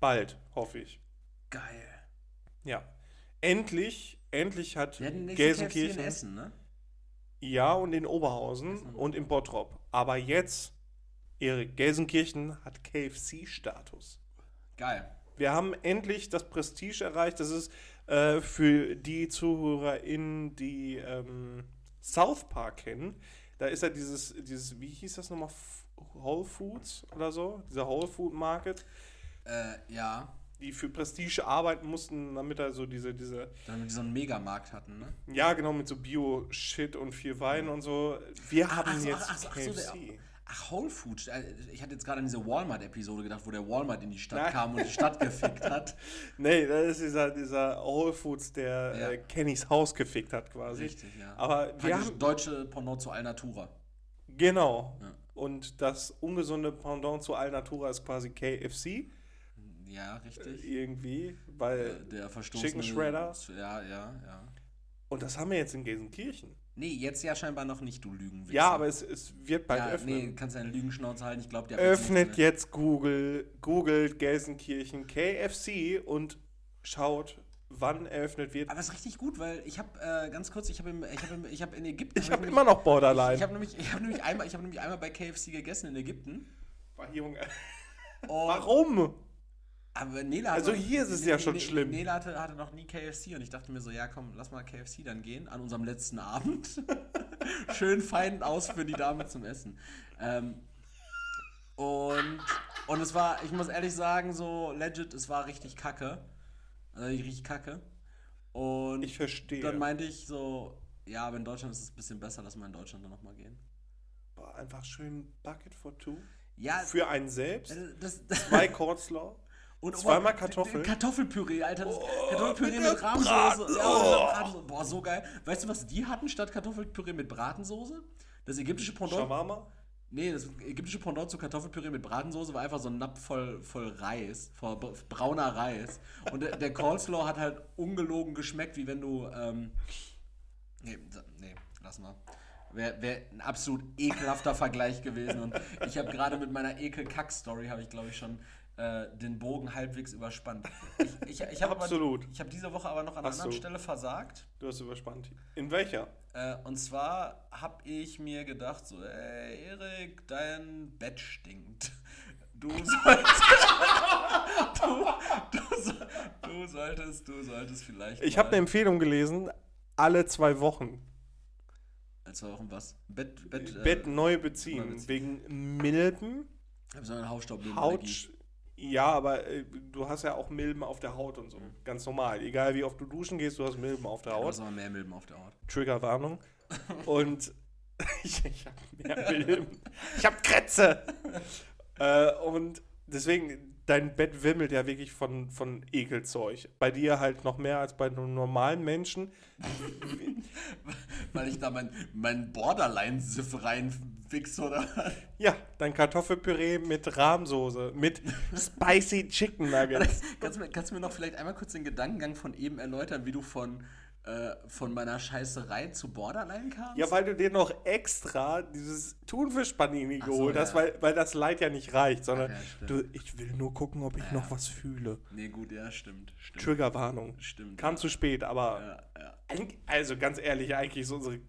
Bald, hoffe ich. Geil. Ja. Endlich, endlich hat hatten nächste KFC in Gelsenkirchen. Essen, ne? Ja, und in Oberhausen Essen. und in Bottrop. Aber jetzt, Erik, Gelsenkirchen hat KFC-Status. Geil. Wir haben endlich das Prestige erreicht. Das ist äh, für die ZuhörerInnen, die ähm, South Park kennen. Da ist ja dieses, dieses, wie hieß das nochmal? Whole Foods oder so? Dieser Whole Food Market, Äh, ja. die für Prestige arbeiten mussten, damit er so diese, diese, Damit die so einen Megamarkt hatten, ne? ja genau, mit so Bio-Shit und viel Wein und so. Wir haben ach so, jetzt ach so, so, KFC. der- Ach, Whole Foods. Äh, Ich hatte jetzt gerade an diese Walmart-Episode gedacht, wo der Walmart in die Stadt Nein. kam und die Stadt gefickt hat. Nee, das ist dieser, dieser Whole Foods, der Ja. äh, Kennys Haus gefickt hat quasi. Richtig, ja. Aber wir haben, deutsche Pendant zu Alnatura. genau. Ja. Und das ungesunde Pendant zu Alnatura ist quasi KFC. Ja, richtig. Irgendwie, weil. Äh, der verstoßene... Chicken Shredder. Ja, ja, ja. Und das haben wir jetzt in Gelsenkirchen. Nee, jetzt ja scheinbar noch nicht, du Lügenwichser. Ja, aber es, es wird bald ja, öffnen. Nee, kannst deine Lügenschnauze halten. Ich glaube, der Öffnet jetzt Google, googelt Gelsenkirchen KFC und schaut, wann eröffnet wird. Aber es ist richtig gut, weil ich habe äh, ganz kurz, ich habe ich hab, ich hab in Ägypten. Ich hab habe nämlich- immer noch Borderline. Ich habe nämlich, ich hab nämlich, einmal, ich hab nämlich einmal bei KFC gegessen in Ägypten. Warum? Aber Nela Also hier ist es ja schon schlimm. Nela hatte, hatte noch nie KFC und ich dachte mir so, ja komm, lass mal KFC dann gehen an unserem letzten Abend. Schön fein aus für die Dame zum Essen. Ähm, und, und es war, ich muss ehrlich sagen, so legit, es war richtig kacke. Also richtig kacke. Und Ich verstehe. dann meinte ich so, ja, aber in Deutschland ist es ein bisschen besser, lass mal in Deutschland dann nochmal gehen. Boah, einfach schön Bucket for two. Ja, Für einen selbst. das, das, Zwei Coleslaw. Und Zweimal boah, Kartoffeln? Kartoffelpüree, Alter. Oh, Kartoffelpüree mit mit, Rahmsoße. Ja, oh. Boah, so geil. Weißt du, was die hatten statt Kartoffelpüree mit Bratensoße? Das ägyptische Pendant. Shawarma. Nee, das ägyptische Pendant zu Kartoffelpüree mit Bratensoße war einfach so ein Napf voll, voll Reis, voll br- brauner Reis. Und der, der Coleslaw hat halt ungelogen geschmeckt, wie wenn du. Ähm, nee, nee, lass mal. Wäre wär ein absolut ekelhafter Vergleich gewesen. Und ich habe gerade mit meiner Ekel-Kack-Story, habe ich glaube ich schon äh, den Bogen halbwegs überspannt. Ich, ich, ich habe Absolut. Ich habe diese Woche aber noch an einer Ach anderen so. Stelle versagt. Du hast überspannt. In welcher? Äh, und zwar habe ich mir gedacht, so, ey, Erik, dein Bett stinkt. Du solltest. du, du, so, du solltest, du solltest vielleicht. Ich habe eine Empfehlung gelesen. Alle zwei Wochen. Seit zwei Wochen was? Bett, Bett, äh, Bett neu beziehen. neu beziehen. Wegen Milben, hab so eine Hautstaub Haut. Ja, aber äh, du hast ja auch Milben auf der Haut und so. Mhm. Ganz normal. Egal wie oft du duschen gehst, du hast Milben auf der Du Haut. hast aber mehr Milben auf der Haut. Triggerwarnung. Und ich, ich habe mehr Milben. Ich habe Krätze. äh, und deswegen, dein Bett wimmelt ja wirklich von, von Ekelzeug. Bei dir halt noch mehr als bei einem normalen Menschen. Weil ich da mein, mein Borderline-Siff reinwichse, oder? Ja, dein Kartoffelpüree mit Rahmsoße, mit Spicy Chicken Nuggets. kannst, du mir, kannst du mir noch vielleicht einmal kurz den Gedankengang von eben erläutern, wie du von, äh, von meiner Scheißerei zu Borderline kamst? Ja, weil du dir noch extra dieses Thunfisch-Panini so, geholt hast, ja. weil, weil das Leid ja nicht reicht, sondern Ach ja, du, ich will nur gucken, ob ich Ja. noch was fühle. Nee, gut, ja, stimmt. Stimmt. Triggerwarnung. Stimmt. Kam zu spät, aber Also ganz ehrlich, eigentlich ist unsere,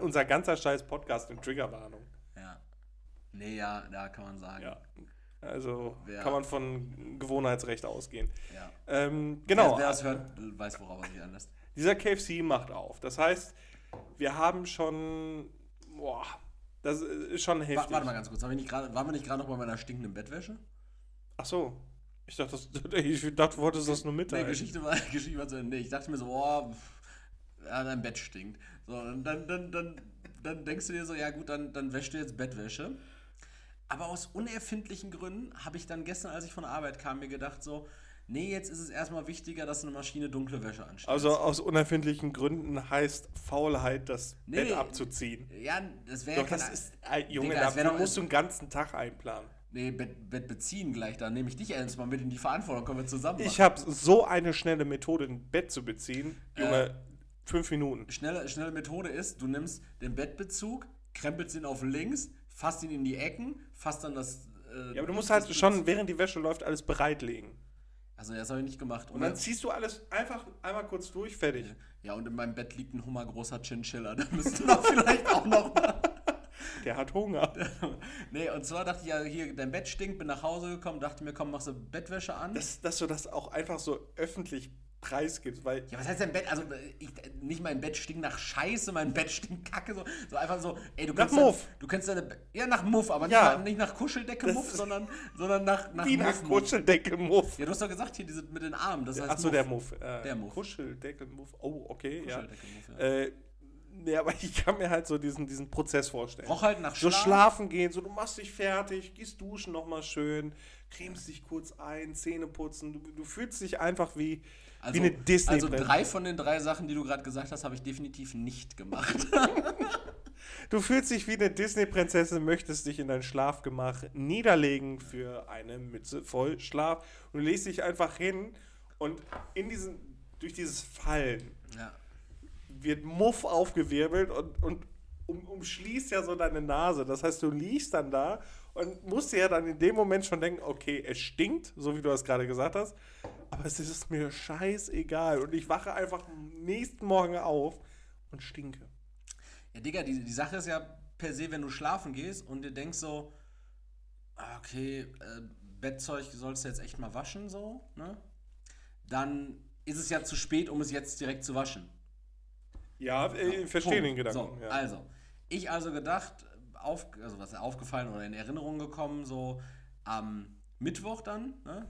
unser ganzer scheiß Podcast eine Triggerwarnung. Nee, ja, da kann man sagen. Ja. Also Wer- kann man von Gewohnheitsrecht ausgehen. ja. Ähm, genau. Wer, wer das hört, weiß, worauf er sich anlässt. Dieser KFC macht auf. Das heißt, wir haben schon. Boah, das ist schon heftig. Wa- Warte mal ganz kurz, nicht grad, waren wir nicht gerade noch bei meiner stinkenden Bettwäsche? Ach so. Ich dachte, das, ich dachte, du wolltest das nur Nee, mitteilen. Geschichte war, Geschichte war zu Ende. Ich dachte mir so, boah, ja, dein Bett stinkt. So, und dann, dann, dann, dann denkst du dir so, ja gut, dann, dann wäschst du jetzt Bettwäsche. Aber aus unerfindlichen Gründen habe ich dann gestern, als ich von der Arbeit kam, mir gedacht so, nee, jetzt ist es erstmal wichtiger, dass eine Maschine dunkle Wäsche anstellt. Also aus unerfindlichen Gründen heißt Faulheit, das Nee, Bett abzuziehen. ja, das wäre Doch, ja das kein- ist, äh, Junge, Digga, das doch- musst du einen ganzen Tag einplanen. Nee, Bett, Bett beziehen gleich, da nehme ich dich ernst mal mit in die Verantwortung, können wir zusammen machen. Ich habe so eine schnelle Methode, ein Bett zu beziehen. Äh. Junge, fünf Minuten. schnelle, schnelle Methode ist, du nimmst den Bettbezug, krempelst ihn auf links, fasst ihn in die Ecken, fasst dann das. Äh, Ja, aber du musst das halt schon, während die Wäsche läuft, alles bereitlegen. Also, das habe ich nicht gemacht. Und dann ziehst du alles einfach einmal kurz durch, fertig. ja, und in meinem Bett liegt ein hummergroßer Chinchilla. Da müsste man vielleicht auch noch. Der hat Hunger. Nee, und zwar dachte ich ja, hier, dein Bett stinkt, bin nach Hause gekommen, dachte mir, komm, machst du Bettwäsche an. Dass, dass du das auch einfach so öffentlich preisgibst, weil ja, was heißt dein Bett? Also, ich, nicht mein Bett stinkt nach Scheiße, mein Bett stinkt kacke. So, so einfach so, ey, du Nach kannst. dein- Muff. Du kannst deine. Ja, nach Muff, aber nicht, Ja. nach, nicht nach Kuscheldecke Muff, sondern, sondern nach, nach wie nach. Kuscheldecke Muff. Ja, du hast doch gesagt, hier diese mit den Armen. Das heißt Achso, der Muff. Äh, Der Muff. Kuscheldecke Muff. Oh, okay, ja. Kuscheldecke Muff, ja. Äh, nee, aber ich kann mir halt so diesen, diesen Prozess vorstellen. Roch halt nach So Schlaf. schlafen gehen, so du machst dich fertig, gehst duschen nochmal schön, cremst dich kurz ein, Zähne putzen. Du, du fühlst dich einfach wie, Also, wie eine disney also drei von den drei Sachen, die du gerade gesagt hast, habe ich definitiv nicht gemacht. Du fühlst dich wie eine Disney-Prinzessin, möchtest dich in dein Schlafgemach niederlegen für eine Mütze voll Schlaf. Und du legst dich einfach hin und in diesen, durch dieses Fallen ja. wird Muff aufgewirbelt und, und um, umschließt ja so deine Nase. Das heißt, du liegst dann da und musst dir ja dann in dem Moment schon denken, okay, es stinkt, so wie du das gerade gesagt hast, aber es ist mir scheißegal. Und ich wache einfach nächsten Morgen auf und stinke. Ja, Digga, die, die Sache ist ja per se, wenn du schlafen gehst und dir denkst so, ah, okay, äh, Bettzeug sollst du jetzt echt mal waschen, so, ne? Dann ist es ja zu spät, um es jetzt direkt zu waschen. Ja, äh, ich verstehe den. Gedanken. So, ja. also, ich also gedacht, auf, also was ist aufgefallen oder in Erinnerung gekommen, so am Mittwoch dann, ne?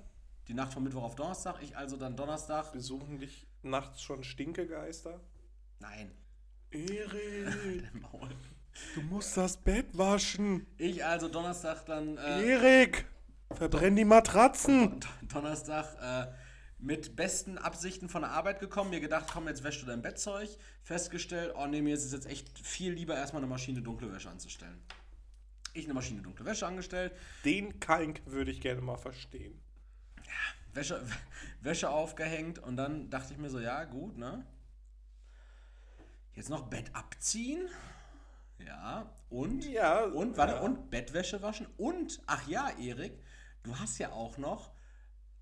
Die Nacht von Mittwoch auf Donnerstag, ich also dann Donnerstag, Besuchen dich nachts schon Stinkegeister? nein, Erik, Maul. du musst das Bett waschen. Ich also Donnerstag dann, äh, Erik, verbrenn die Matratzen. Donnerstag äh, mit besten Absichten von der Arbeit gekommen, mir gedacht, komm, jetzt wäschst du dein Bettzeug. Festgestellt, oh nee, mir ist es jetzt echt viel lieber, erstmal eine Maschine dunkle Wäsche anzustellen. Ich eine Maschine dunkle Wäsche angestellt, Den Kalk würde ich gerne mal verstehen. Wäsche, Wäsche aufgehängt und dann dachte ich mir so, ja, gut, ne? Jetzt noch Bett abziehen. Ja, und? Ja, Und, warte, ja. und Bettwäsche waschen. Und, ach ja, Erik, du hast ja auch noch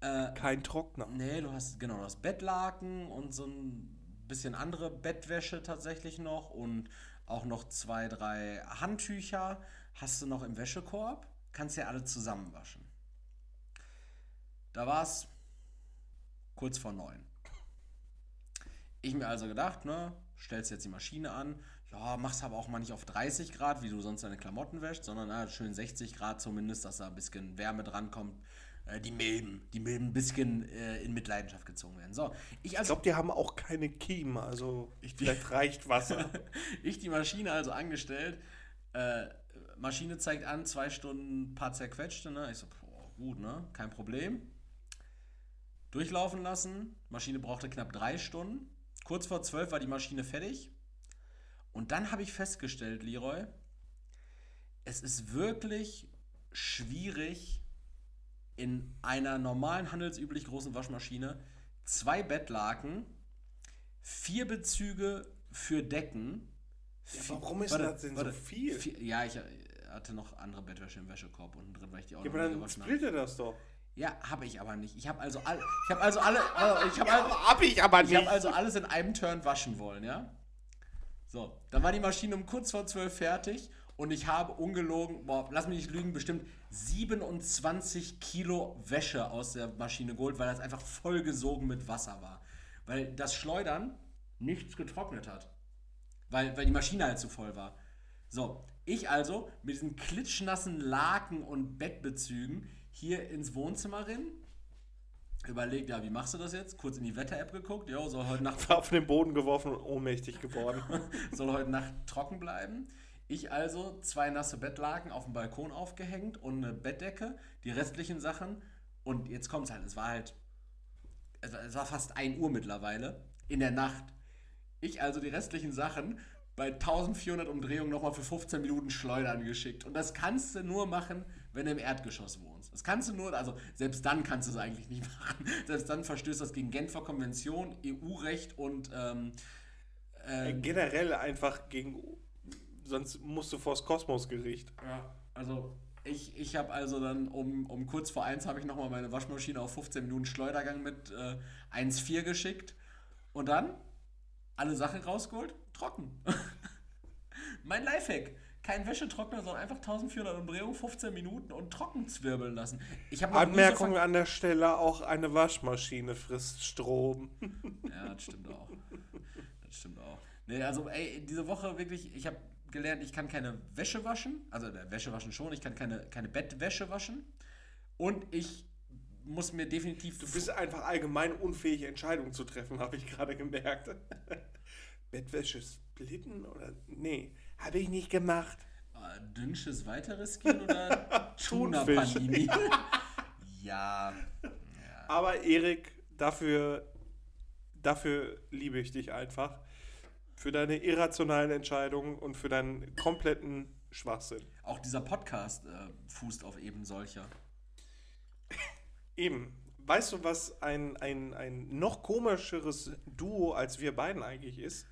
äh, Kein Trockner. Nee, du hast genau das Bettlaken und so ein bisschen andere Bettwäsche tatsächlich noch und auch noch zwei, drei Handtücher hast du noch im Wäschekorb. Kannst ja alle zusammen waschen. Da war es kurz vor neun. Ich mir also gedacht, ne, stellst jetzt die Maschine an, ja, mach's aber auch mal nicht auf 30 Grad, wie du sonst deine Klamotten wäschst, sondern ah, schön 60 Grad zumindest, dass da ein bisschen Wärme drankommt. Äh, die Milben, die Milben ein bisschen äh, in Mitleidenschaft gezogen werden. So, ich Ich glaube, die haben auch keine Kiemen, also vielleicht reicht Wasser. ich die Maschine also angestellt. Äh, Maschine zeigt an, zwei Stunden, paar zerquetschte. Ne? Ich so, boah, gut, ne? Kein Problem. Durchlaufen lassen. Maschine brauchte knapp drei Stunden. Kurz vor zwölf war die Maschine fertig. Und dann habe ich festgestellt, Leroy, es ist wirklich schwierig, in einer normalen, handelsüblich großen Waschmaschine zwei Bettlaken, vier Bezüge für Decken. Ja, warum ist das denn so viel? Vier, ja, ich äh, hatte noch andere Bettwäsche im Wäschekorb unten drin, weil ich die auch Ja, noch aber dann das doch. Ja, habe ich aber nicht. Ich habe also all, ich habe also alle, äh, ich habe all, Hab ich aber ich habe also alles in einem Turn waschen wollen, ja? So, dann war die Maschine um kurz vor zwölf fertig und ich habe ungelogen, boah, lass mich nicht lügen, bestimmt 27 Kilo Wäsche aus der Maschine geholt, weil das einfach vollgesogen mit Wasser war. Weil das Schleudern nichts getrocknet hat. Weil, weil die Maschine halt zu voll war. So, ich also mit diesen klitschnassen Laken und Bettbezügen hier ins Wohnzimmer rein. Überlegt, ja, wie machst du das jetzt? Kurz in die Wetter-App geguckt. Jo, soll heute Nacht auf den Boden geworfen und ohnmächtig geworden. soll heute Nacht trocken bleiben. Ich also zwei nasse Bettlaken auf dem Balkon aufgehängt und eine Bettdecke, die restlichen Sachen. Und jetzt kommt's halt, es war halt, es war, es fast 1 Uhr mittlerweile in der Nacht. Ich also die restlichen Sachen bei 1400 Umdrehungen nochmal für 15 Minuten schleudern geschickt. Und das kannst du nur machen, wenn du im Erdgeschoss wohnst. Das kannst du nur, also selbst dann kannst du es eigentlich nicht machen. Selbst dann verstößt das gegen Genfer Konvention, EU-Recht und ähm, äh, Generell einfach gegen. Sonst musst du vors Kosmosgericht. Ja, also ich, ich habe also dann um, um kurz vor eins habe ich nochmal meine Waschmaschine auf 15 Minuten Schleudergang mit äh, 1,4 geschickt und dann alle Sachen rausgeholt, trocken. mein Lifehack. Kein Wäschetrockner, sondern einfach 1400 Umdrehungen, 15 Minuten und trocken zwirbeln lassen. Ich so Anmerkung ver- an der Stelle: auch eine Waschmaschine frisst Strom. Ja, das stimmt auch. Das stimmt auch. Nee, also ey, diese Woche wirklich, ich habe gelernt, ich kann keine Wäsche waschen. Also äh, Wäsche waschen schon, ich kann keine, keine Bettwäsche waschen. Und ich muss mir definitiv. Du bist einfach allgemein unfähig, Entscheidungen zu treffen, habe ich gerade gemerkt. Bettwäsche splitten oder. Nee, habe ich nicht gemacht. äh, Dünnsches weiter riskieren oder Tuna Thunfisch. Panini? ja. Aber Erik, dafür, dafür liebe ich dich einfach. Für deine irrationalen Entscheidungen und für deinen kompletten Schwachsinn. Auch dieser Podcast äh, fußt auf eben solcher. Eben. Weißt du, was ein, ein, ein noch komischeres Duo als wir beiden eigentlich ist?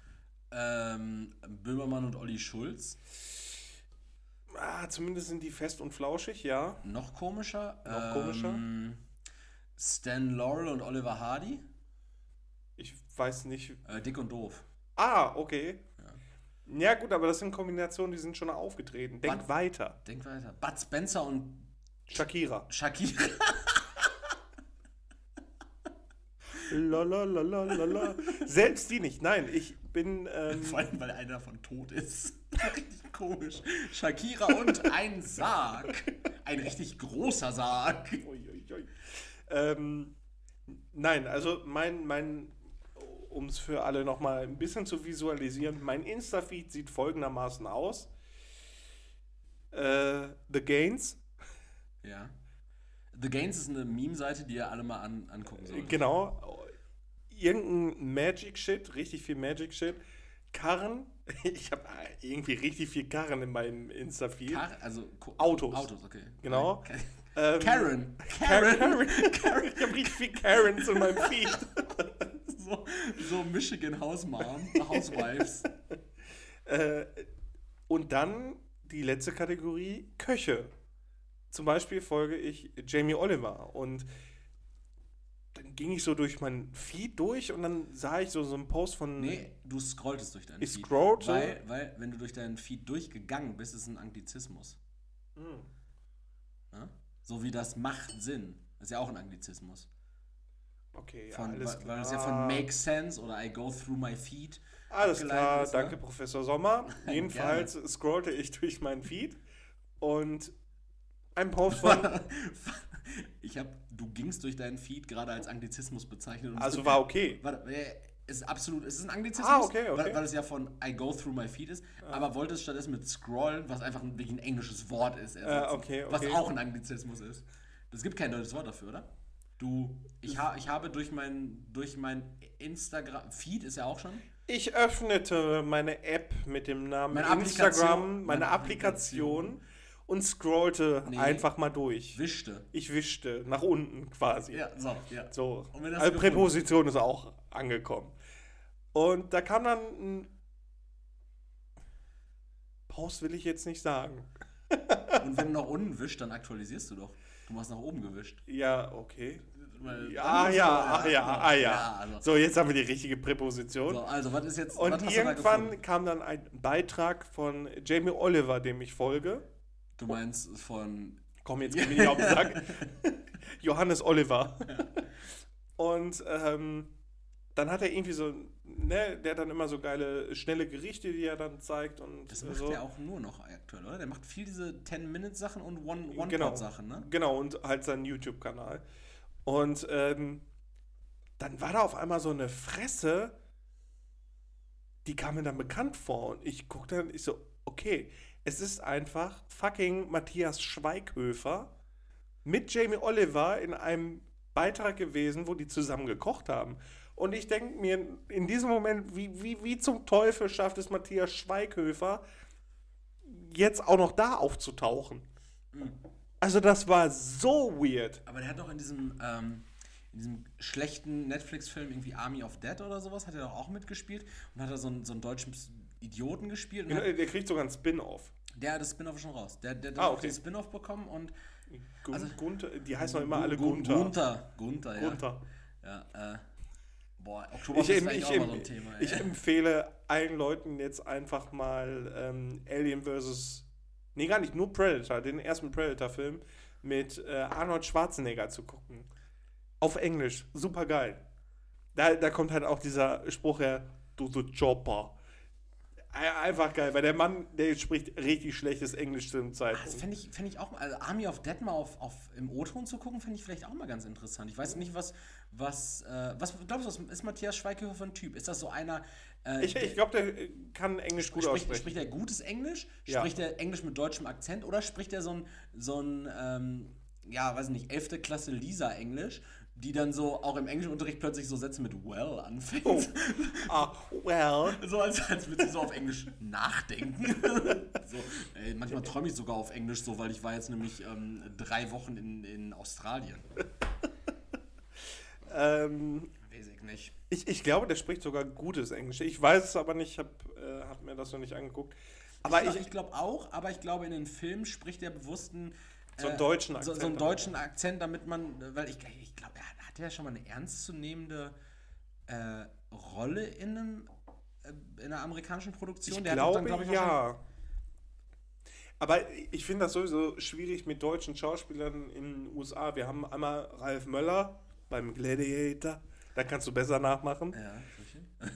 Ähm, Böhmermann und Olli Schulz. Ah, zumindest sind die fest und flauschig, ja. Noch komischer. Noch komischer? Ähm, Stan Laurel und Oliver Hardy. Ich weiß nicht. Äh, dick und doof. Ah, okay. Ja. gut, aber das sind Kombinationen, die sind schon aufgetreten. Denk Was? weiter. Denk weiter. Bud Spencer und Shakira. Shakira. Lalalala. Selbst die nicht. Nein, ich bin. Ähm, Vor allem, weil einer davon tot ist. richtig komisch. Shakira und ein Sarg. Ein richtig großer Sarg. Uiuiui. Ähm, nein, also mein, mein um es für alle nochmal ein bisschen zu visualisieren, mein Insta-Feed sieht folgendermaßen aus. Äh, The Gains, Ja. The Gains ist eine Meme-Seite, die ihr alle mal an, angucken sollt. genau. Irgendein Magic-Shit, richtig viel Magic-Shit. Karren, ich habe irgendwie richtig viel Karren in meinem Insta-Feed. Kar also Ko Autos. Autos, okay. Genau. Ka- Ähm, Karen. Karen. Karen. Karen. Ich habe richtig viel Karens in meinem Feed. So, so Michigan House Mom, Housewives. Äh, und dann die letzte Kategorie, Köche. Zum Beispiel folge ich Jamie Oliver und dann ging ich so durch mein Feed durch und dann sah ich so, so einen Post von. Nee, du scrolltest durch deinen Ich Feed. scrollte? Weil, weil, wenn du durch deinen Feed durchgegangen bist, ist es ein Anglizismus. Hm. Ja? So wie das macht Sinn. Das ist ja auch ein Anglizismus. Okay, ja, Von, alles weil, klar. weil das ja von Make Sense oder I Go Through My Feed. Alles klar, ist, ne? danke Professor Sommer. Jedenfalls scrollte ich durch meinen Feed und ein Post von, ich hab, du gingst durch deinen Feed gerade als Anglizismus bezeichnet. also war okay. Äh, es ist absolut, es ist ein Anglizismus, Ah, okay, okay. Weil, weil es ja von I go through my feed ist, aber wollte es stattdessen mit scrollen, was einfach ein, wirklich ein englisches Wort ist, ersetzen, okay, was auch ein Anglizismus ist. Es gibt kein deutsches Wort dafür, oder? Du, ich, ha, ich habe durch mein, durch mein Instagram, Feed ist ja auch schon, Ich öffnete meine App mit dem Namen Meine Applikation. Instagram, meine Meine Applikation und scrollte Nee. einfach mal durch. wischte. Ich wischte nach unten quasi. Ja, so, ja. So. Also? Präposition ist auch angekommen. Und da kam dann ein Post will ich jetzt nicht sagen. Und wenn du nach unten wischst, dann aktualisierst du doch. Du machst nach oben gewischt. Ja, okay. Weil Ja, musst ja, ach ja, ah ja. also, So, jetzt haben wir die richtige Präposition. so, also was ist jetzt, Und hast da irgendwann gefunden? kam dann ein Beitrag von Jamie Oliver, dem ich folge. Du meinst von Komm, jetzt geh mir nicht auf den Sack. Johannes Oliver. Und ähm, dann hat er irgendwie so, ne, der hat dann immer so geile, schnelle Gerichte, die er dann zeigt und Das macht so. er auch nur noch aktuell, oder? Der macht viel diese 10-Minute-Sachen und Genau. One-Pot-Sachen, ne? Genau, und halt seinen YouTube-Kanal. Und ähm, dann war da auf einmal so eine Fresse, die kam mir dann bekannt vor. Und ich guckte dann, ich so, okay, es ist einfach fucking Matthias Schweighöfer mit Jamie Oliver in einem Beitrag gewesen, wo die zusammen gekocht haben. Und ich denke mir in diesem Moment, wie, wie, wie zum Teufel schafft es Matthias Schweighöfer, jetzt auch noch da aufzutauchen? Also das war so weird. Aber der hat doch in diesem, ähm, in diesem schlechten Netflix-Film irgendwie Army of Dead oder sowas, hat er doch auch mitgespielt und hat da so einen, so einen deutschen Idioten gespielt. Und Genau, Der kriegt sogar einen Spin-off. der hat das Spin-off schon raus. Der, der, der Ah, hat auch okay. den Spin-off bekommen und Gun Also- Gunther, die heißen noch immer alle Gu- Gunther. Gunther, Gunther, ja. Gunther. ja äh, boah, Oktober Ich, ist eigentlich ich, auch mal so ein Thema. ich ey. empfehle allen Leuten jetzt einfach mal ähm, Alien vs. Nee, gar nicht, nur Predator, den ersten Predator-Film mit äh, Arnold Schwarzenegger zu gucken. Auf Englisch, super geil. Da, da kommt halt auch dieser Spruch her, du the Chopper. Einfach geil, weil der Mann, der spricht richtig schlechtes Englisch zu dem Ah, Das Zeitpunkt. fände ich, fänd ich auch mal, also Army of Dead mal auf, auf, im O-Ton zu gucken, fände ich vielleicht auch mal ganz interessant. Ich weiß nicht, was, was, äh, was glaubst du, was ist Matthias Schweighöfer für ein Typ? Ist das so einer, äh, Ich, ich glaube, der kann Englisch gut spricht, aussprechen. spricht er gutes Englisch? Ja. Spricht er Englisch mit deutschem Akzent? Oder spricht er so ein, so ein ähm, ja, weiß nicht, 11. Klasse Lisa-Englisch, die dann so auch im Englischunterricht plötzlich so Sätze mit well anfängt? Oh. Ah, well. So als, als würde sie so auf Englisch nachdenken. so, ey, manchmal träume ich sogar auf Englisch so, weil ich war jetzt nämlich ähm, drei Wochen in, in Australien. Ähm, Weiß ich nicht. ich, ich glaube, der spricht sogar gutes Englisch. Ich weiß es aber nicht, ich habe äh, hab mir das noch nicht angeguckt. Aber ich ich, glaube glaub auch, aber ich glaube, in den Filmen spricht er bewusst einen, So einen deutschen so, Akzent so einen dabei. deutschen Akzent, damit man, weil ich, ich glaube, er hat ja schon mal eine ernstzunehmende äh, Rolle in, einem, äh, in einer amerikanischen Produktion. ich Der glaube, dann, glaub ich, ja. Aber ich finde das sowieso schwierig mit deutschen Schauspielern in den USA. Wir haben einmal Ralf Möller beim Gladiator. Da kannst du besser nachmachen. Ja.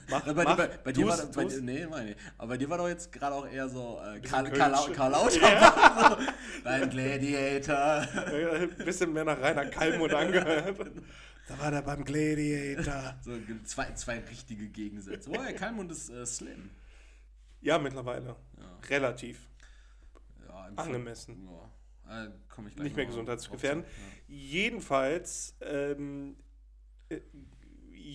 Mach, bei, mach, bei, bei dir war, bei, tu's. dir- nee, meine ich. Aber bei dir war doch jetzt gerade auch eher so äh, Karl, Karl. Karl Lauterbach. so, Beim Gladiator. Ein bisschen mehr nach Rainer Kallmund angehört. Da war der beim Gladiator. So zwei, zwei richtige Gegensätze. Oh, ja, Kalmund ist äh, slim. Ja, mittlerweile. Relativ. Ja, Angemessen. Ja, äh, komm ich gleich Nicht mehr gesundheitsgefährdend. Jedenfalls, ähm, äh,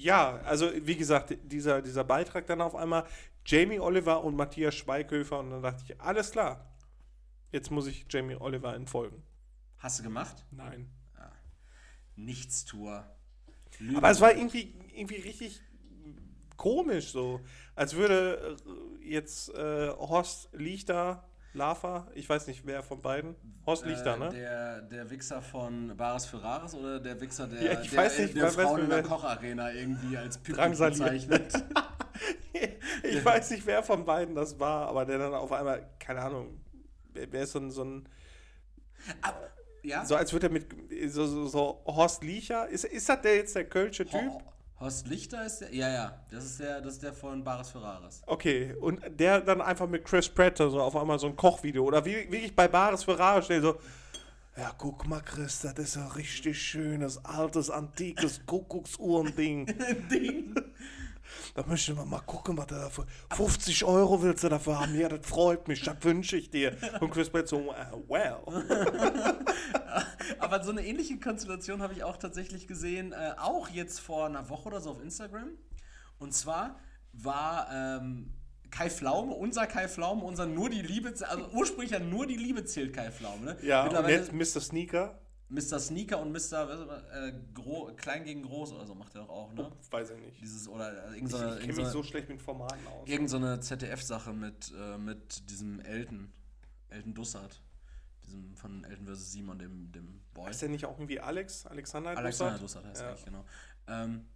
ja, also wie gesagt, dieser, dieser Beitrag dann auf einmal, Jamie Oliver und Matthias Schweighöfer und dann dachte ich, alles klar, jetzt muss ich Jamie Oliver entfolgen. ja. Hast du gemacht? Nein. Nichtstour. Aber es war irgendwie, irgendwie richtig komisch so, als würde äh, jetzt äh, Horst Lichter, Lava, ich weiß nicht wer von beiden, Horst Lichter, äh, ne? Der, der Wichser von Bares Ferraris oder der Wichser, der, Ja, ich der, weiß nicht, der wer- Frauen in der Kocharena irgendwie als Drangsaliert. bezeichnet? Ich weiß nicht, wer von beiden das war, aber der dann auf einmal, keine Ahnung, wer, ist so ein, so ein Ja? So als würde er mit so, so, so Horst Liecher. Ist, ist das der jetzt der Kölsche Typ? Ho- Horst Lichter ist der. Ja, ja. Das ist der, das ist der von Baris Ferraris. Okay, und der dann einfach mit Chris Pratt so auf einmal so ein Kochvideo oder wie, wie ich bei Bares Ferrari stehe, so, ja, guck mal, Chris, das ist ein richtig schönes, altes, antikes Kuckucksuhrending. Ding. Da möchten wir mal gucken, was du dafür, 50 Euro willst du dafür haben? Ja, das freut mich, das wünsche ich dir. Und Chris Pratt so, äh, well. Aber so eine ähnliche Konstellation habe ich auch tatsächlich gesehen, äh, auch jetzt vor einer Woche oder so auf Instagram. Und zwar war ähm, Kai Pflaume, unser Kai Pflaume, unser nur die Liebe, also ursprünglich ja nur die Liebe zählt Kai Pflaume. Ne? Ja, und jetzt Mr. Sneaker, Mr. Sneaker und Mr. äh, Gro Klein gegen Groß oder so macht er doch auch, ne? weiß ich nicht. Dieses, oder äh, Ich, irgendeine, ich kenne mich so schlecht mit Formaten aus. irgendeine ZDF-Sache mit, äh, mit diesem Elton, Elton Dussard. Diesem von Elton vs. Simon, dem, dem Boy. Ist der nicht auch irgendwie Alex? Alexander Alexander Dussard? Dussard heißt Ja. er eigentlich, genau. Ähm,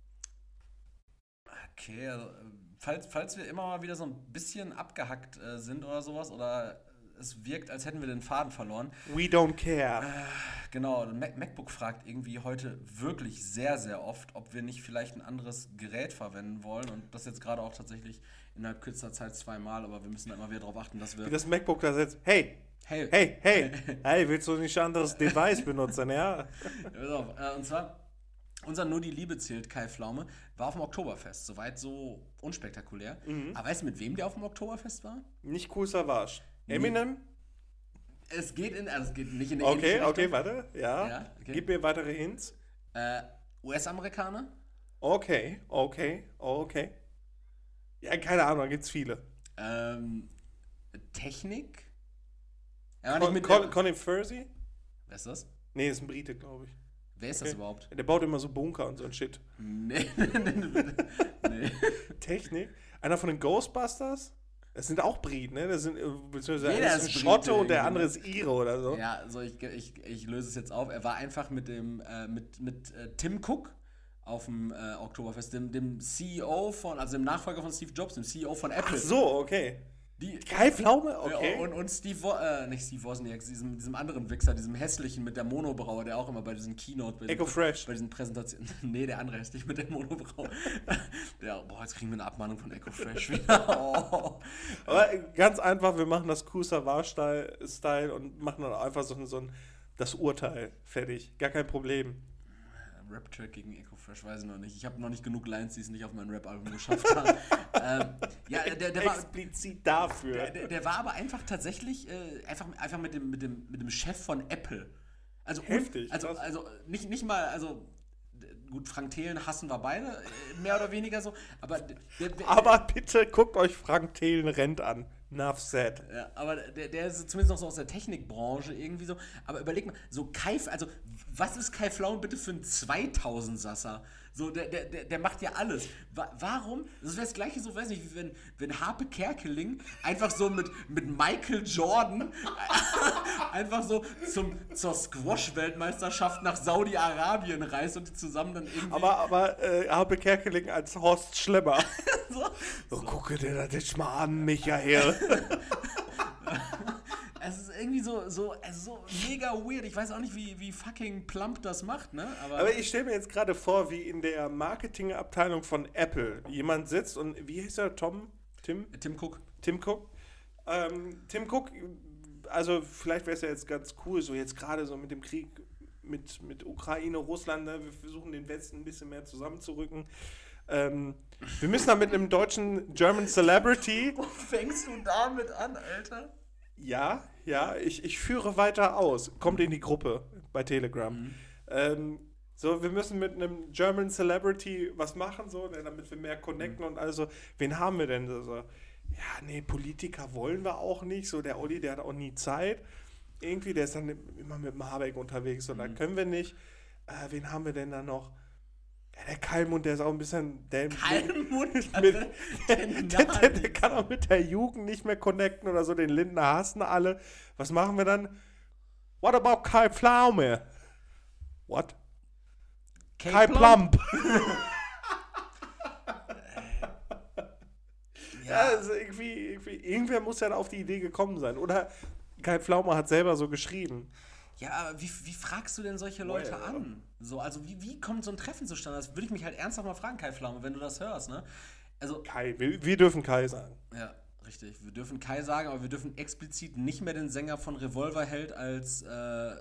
okay, also, falls, falls wir immer mal wieder so ein bisschen abgehackt äh, sind oder sowas, oder es wirkt, als hätten wir den Faden verloren. We don't care. Genau, Mac MacBook fragt irgendwie heute wirklich sehr, sehr oft, ob wir nicht vielleicht ein anderes Gerät verwenden wollen. Und das jetzt gerade auch tatsächlich innerhalb kürzester Zeit zweimal, aber wir müssen da immer wieder darauf achten, dass Wie wir. das MacBook da sitzt. Hey, Hey, hey, hey, hey, willst du nicht ein anderes Device benutzen, ja? Äh, und zwar, unser Nur die Liebe zählt, Kai Pflaume, war auf dem Oktoberfest. Soweit so unspektakulär. Mhm. Aber weißt du, mit wem der auf dem Oktoberfest war? Nicht cool Savage. Eminem? Es geht in, also es geht nicht in eine Okay, ähnliche okay, Richtung. warte. Ja. Ja, okay. Gib mir weitere Hints. Äh, US-Amerikaner? Okay, okay, okay. Ja, keine Ahnung, da gibt's viele. Ähm, Technik? Er war Con, mit Con, der, Colin Fursey? Wer ist das? Nee, ist ein Brite, glaube ich. Wer ist das überhaupt? Der baut immer so Bunker und so ein Shit. Nee, nee, nee, nee. Technik? Einer von den Ghostbusters? Das sind auch Briten, ne? Das sind, äh, beziehungsweise Jeder ist ein Schotte und der andere ist Ire oder so. Ja, so ich, ich, ich löse es jetzt auf. Er war einfach mit dem äh, mit, mit äh, Tim Cook auf dem äh, Oktoberfest, dem, dem CEO von, also dem Nachfolger von Steve Jobs, dem CEO von Apple. Ach so, okay. Die, Kai Pflaume? Okay. Ja, und, und Steve, Wo äh, nicht Steve Wozniak, diesem, diesem anderen Wichser, diesem hässlichen mit der Monobraue, der auch immer bei diesen Keynote, bei Echo diesen, Fresh. bei diesen Präsentationen, nee, der andere ist nicht mit der Monobraue. ja, boah, jetzt kriegen wir eine Abmahnung von Echo Fresh wieder. Oh. Aber ganz einfach, wir machen das Cool Savage-Style und machen dann einfach so, so ein, das Urteil fertig. Gar kein Problem. Rap-Track gegen Echo Fresh, weiß ich noch nicht. Ich habe noch nicht genug Lines, die es nicht auf mein Rap-Album geschafft haben. ähm, ja, der, der war. Explizit dafür. Der, der, der war aber einfach tatsächlich äh, einfach, einfach mit, dem, mit, dem, mit dem Chef von Apple. Also, Heftig, also, also nicht, nicht mal, also gut, Frank Thelen hassen wir beide, äh, mehr oder weniger so, aber der, der, Aber bitte guckt euch Frank Thelen Rent an. Nuff said. Ja, aber der, der ist zumindest noch so aus der Technikbranche irgendwie so. Aber überleg mal, so Kai, also was ist Kai Pflaume bitte für ein 2000-Sasser? So, der, der, der, macht ja alles. Wa warum? Das wäre das gleiche so, weiß nicht, wie wenn, wenn Harpe Kerkeling einfach so mit, mit Michael Jordan einfach so zum, zur Squash-Weltmeisterschaft nach Saudi-Arabien reist und die zusammen dann irgendwie Aber, aber äh, Harpe Kerkeling als Horst Schlemmer. so, So, gucke dir das jetzt mal an, Michael. Irgendwie so, so, also so mega weird. Ich weiß auch nicht, wie, wie fucking Plump das macht, ne? Aber, Aber ich stelle mir jetzt gerade vor, wie in der Marketingabteilung von Apple jemand sitzt und wie hieß er? Tom? Tim? Tim Cook. Tim Cook? Ähm, Tim Cook, also vielleicht wäre es ja jetzt ganz cool, so jetzt gerade so mit dem Krieg mit, mit Ukraine, Russland, ne? wir versuchen den Westen ein bisschen mehr zusammenzurücken. Ähm, wir müssen da mit einem deutschen German Celebrity, Wo fängst du damit an, Alter? Ja, ja, ich, ich führe weiter aus, kommt in die Gruppe bei Telegram. Ähm, so, wir müssen mit einem German Celebrity was machen, so, ne, damit wir mehr connecten und also, wen haben wir denn? So, ja, nee, Politiker wollen wir auch nicht. So, der Olli, der hat auch nie Zeit. Irgendwie, der ist dann immer mit dem Habeck unterwegs und da können wir nicht. Äh, wen haben wir denn da noch? Ja, der Kalmund, der ist auch ein bisschen. Der, Kalmund, mit, Alter, der, der, der, kann auch mit der Jugend nicht mehr connecten oder so. Den Lindner hassen alle. Was machen wir dann? What about Kai Pflaume? What? Kate Kai Plump? Plump. Ja, also irgendwie, irgendwie, irgendwer muss ja auf die Idee gekommen sein. Oder Kai Pflaume hat selber so geschrieben. Ja, aber wie, wie fragst du denn solche Leute Well. an? So, also wie, wie kommt so ein Treffen zustande? Das würde ich mich halt ernsthaft mal fragen, Kai Pflaume, wenn du das hörst, ne? Also, Kai, wir, wir dürfen Kai sagen. ja, richtig. Wir dürfen Kai sagen, aber wir dürfen explizit nicht mehr den Sänger von Revolverheld als äh, äh,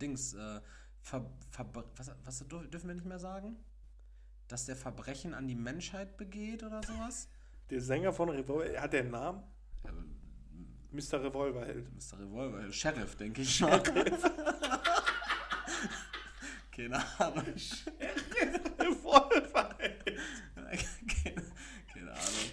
Dings, äh, ver, ver, was, was dür- dürfen wir nicht mehr sagen? Dass der Verbrechen an die Menschheit begeht oder sowas? Der Sänger von Revolver, hat der einen Namen? Ja, Mr. Revolverheld. Mr. Revolverheld, Sheriff, denke ich mal. Keine Ahnung. Revolverheld. keine, keine Ahnung.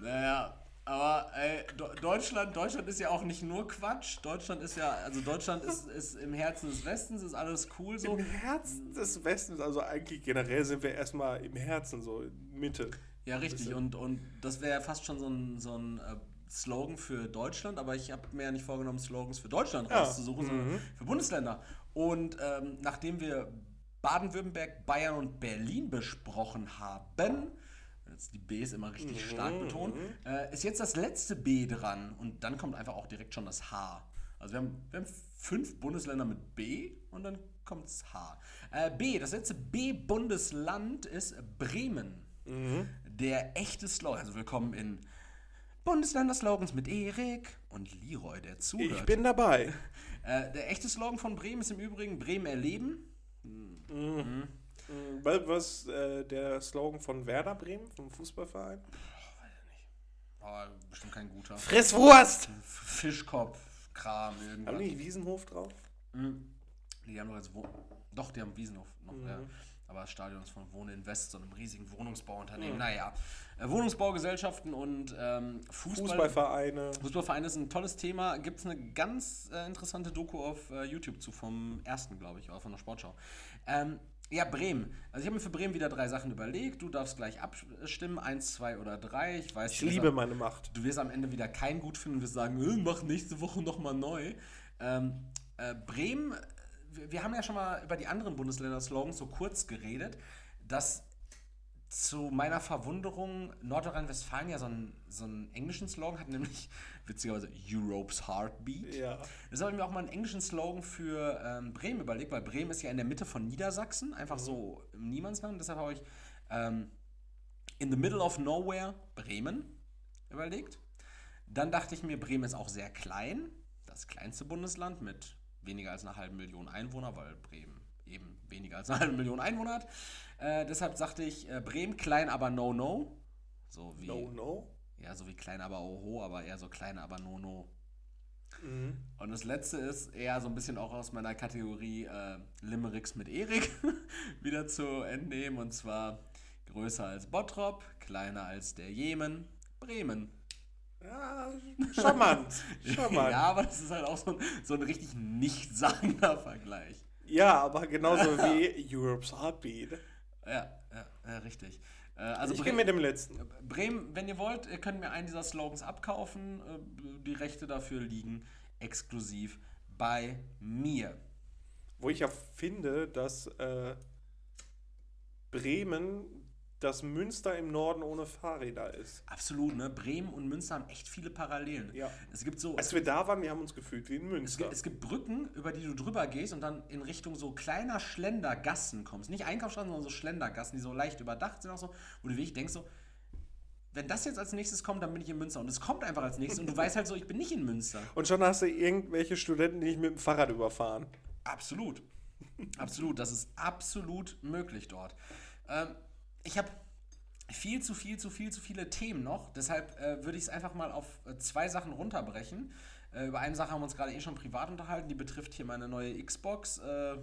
Naja, aber ey, Deutschland, Deutschland ist ja auch nicht nur Quatsch. Deutschland ist ja, also Deutschland ist, ist im Herzen des Westens, ist alles cool so. Im Herzen des Westens, also eigentlich generell sind wir erstmal im Herzen, so Mitte. Ja, richtig. Und, und das wäre ja fast schon so ein, so ein äh, Slogan für Deutschland, aber ich habe mir ja nicht vorgenommen, Slogans für Deutschland Ja. rauszusuchen, sondern für Bundesländer. Und ähm, nachdem wir Baden-Württemberg, Bayern und Berlin besprochen haben, jetzt die Bs immer richtig stark betont, äh, ist jetzt das letzte B dran und dann kommt einfach auch direkt schon das H. Also wir haben, wir haben fünf Bundesländer mit B und dann kommt das H. Äh, B, das letzte B-Bundesland ist Bremen. Der echte Slogan, also willkommen in Bundesländer-Slogans mit Erik und Leroy, der zuhört. Ich bin dabei. äh, der echte Slogan von Bremen ist im Übrigen Bremen erleben. Was, was äh, der Slogan von Werder Bremen, vom Fußballverein? Aber bestimmt kein guter. Fresswurst! Fischkopf, Kram, Haben irgendwas. die nicht Wiesenhof drauf? Mhm. Die haben doch jetzt Wohn Doch, die haben Wiesenhof noch, Mhm. ja. Aber das Stadion ist von Wohnen Invest, so einem riesigen Mhm. Wohnungsbauunternehmen. Naja, äh, Wohnungsbaugesellschaften und ähm, Fußball. Fußballvereine. Fußballverein ist ein tolles Thema. Gibt es eine ganz äh, interessante Doku auf äh, YouTube zu, vom ersten, glaube ich, oder von der Sportschau. Ähm, ja, Bremen. Also ich habe mir für Bremen wieder drei Sachen überlegt. Du darfst gleich abstimmen, eins, zwei oder drei. Ich weiß, Ich liebe am- meine Macht. Du wirst am Ende wieder keinen gut finden und wirst sagen, äh, mach nächste Woche nochmal neu. Ähm, äh, Bremen, wir, haben ja schon mal über die anderen Bundesländer-Slogans so kurz geredet, dass zu meiner Verwunderung Nordrhein-Westfalen ja so einen, so einen englischen Slogan hat, nämlich witzigerweise Europe's Heartbeat. Ja. Deshalb habe ich mir auch mal einen englischen Slogan für ähm, Bremen überlegt, weil Bremen ist ja in der Mitte von Niedersachsen, einfach so im Niemandsland. Deshalb habe ich ähm, in the middle of nowhere Bremen überlegt. Dann dachte ich mir, Bremen ist auch sehr klein, das kleinste Bundesland mit weniger als einer halben Million Einwohner, weil Bremen eben weniger als eine halbe Million Einwohner hat. Äh, deshalb sagte ich, äh, Bremen klein, aber no no. So wie, No, no. ja, so wie klein, aber oho, aber eher so klein, aber no no. Mhm. Und das letzte ist eher so ein bisschen auch aus meiner Kategorie äh, Limericks mit Erik wieder zu entnehmen. Und zwar größer als Bottrop, kleiner als der Jemen, Bremen. Ja, charmant. Charmant. Ja, aber das ist halt auch so ein, so ein richtig nichtssagender Vergleich. Ja, aber genauso wie Europe's Heartbeat. Ja, ja, ja richtig. Äh, also ich gehe mit dem letzten. Bremen, wenn ihr wollt, ihr könnt mir einen dieser Slogans abkaufen. Äh, Die Rechte dafür liegen exklusiv bei mir. Wo ich ja finde, dass äh, Bremen das Münster im Norden ohne Fahrräder ist. Absolut, ne? Bremen und Münster haben echt viele Parallelen. Ja. Es gibt so. Als wir da waren, wir haben uns gefühlt wie in Es Münster. gibt, es gibt Brücken, über die du drüber gehst und dann in Richtung so kleiner Schlendergassen kommst. Nicht Einkaufsstraßen, sondern so Schlendergassen, die so leicht überdacht sind auch so, wo du wirklich denkst so, wenn das jetzt als nächstes kommt, dann bin ich in Münster. Und es kommt einfach als nächstes und du weißt halt so, ich bin nicht in Münster. Und schon hast du irgendwelche Studenten, die dich mit dem Fahrrad überfahren. Absolut. Absolut. Das ist absolut möglich dort. Ähm, ich habe viel zu viel, zu viel, zu viele Themen noch. Deshalb äh, würde ich es einfach mal auf äh, zwei Sachen runterbrechen. Äh, über eine Sache haben wir uns gerade eh schon privat unterhalten. Die betrifft hier meine neue Xbox. Äh,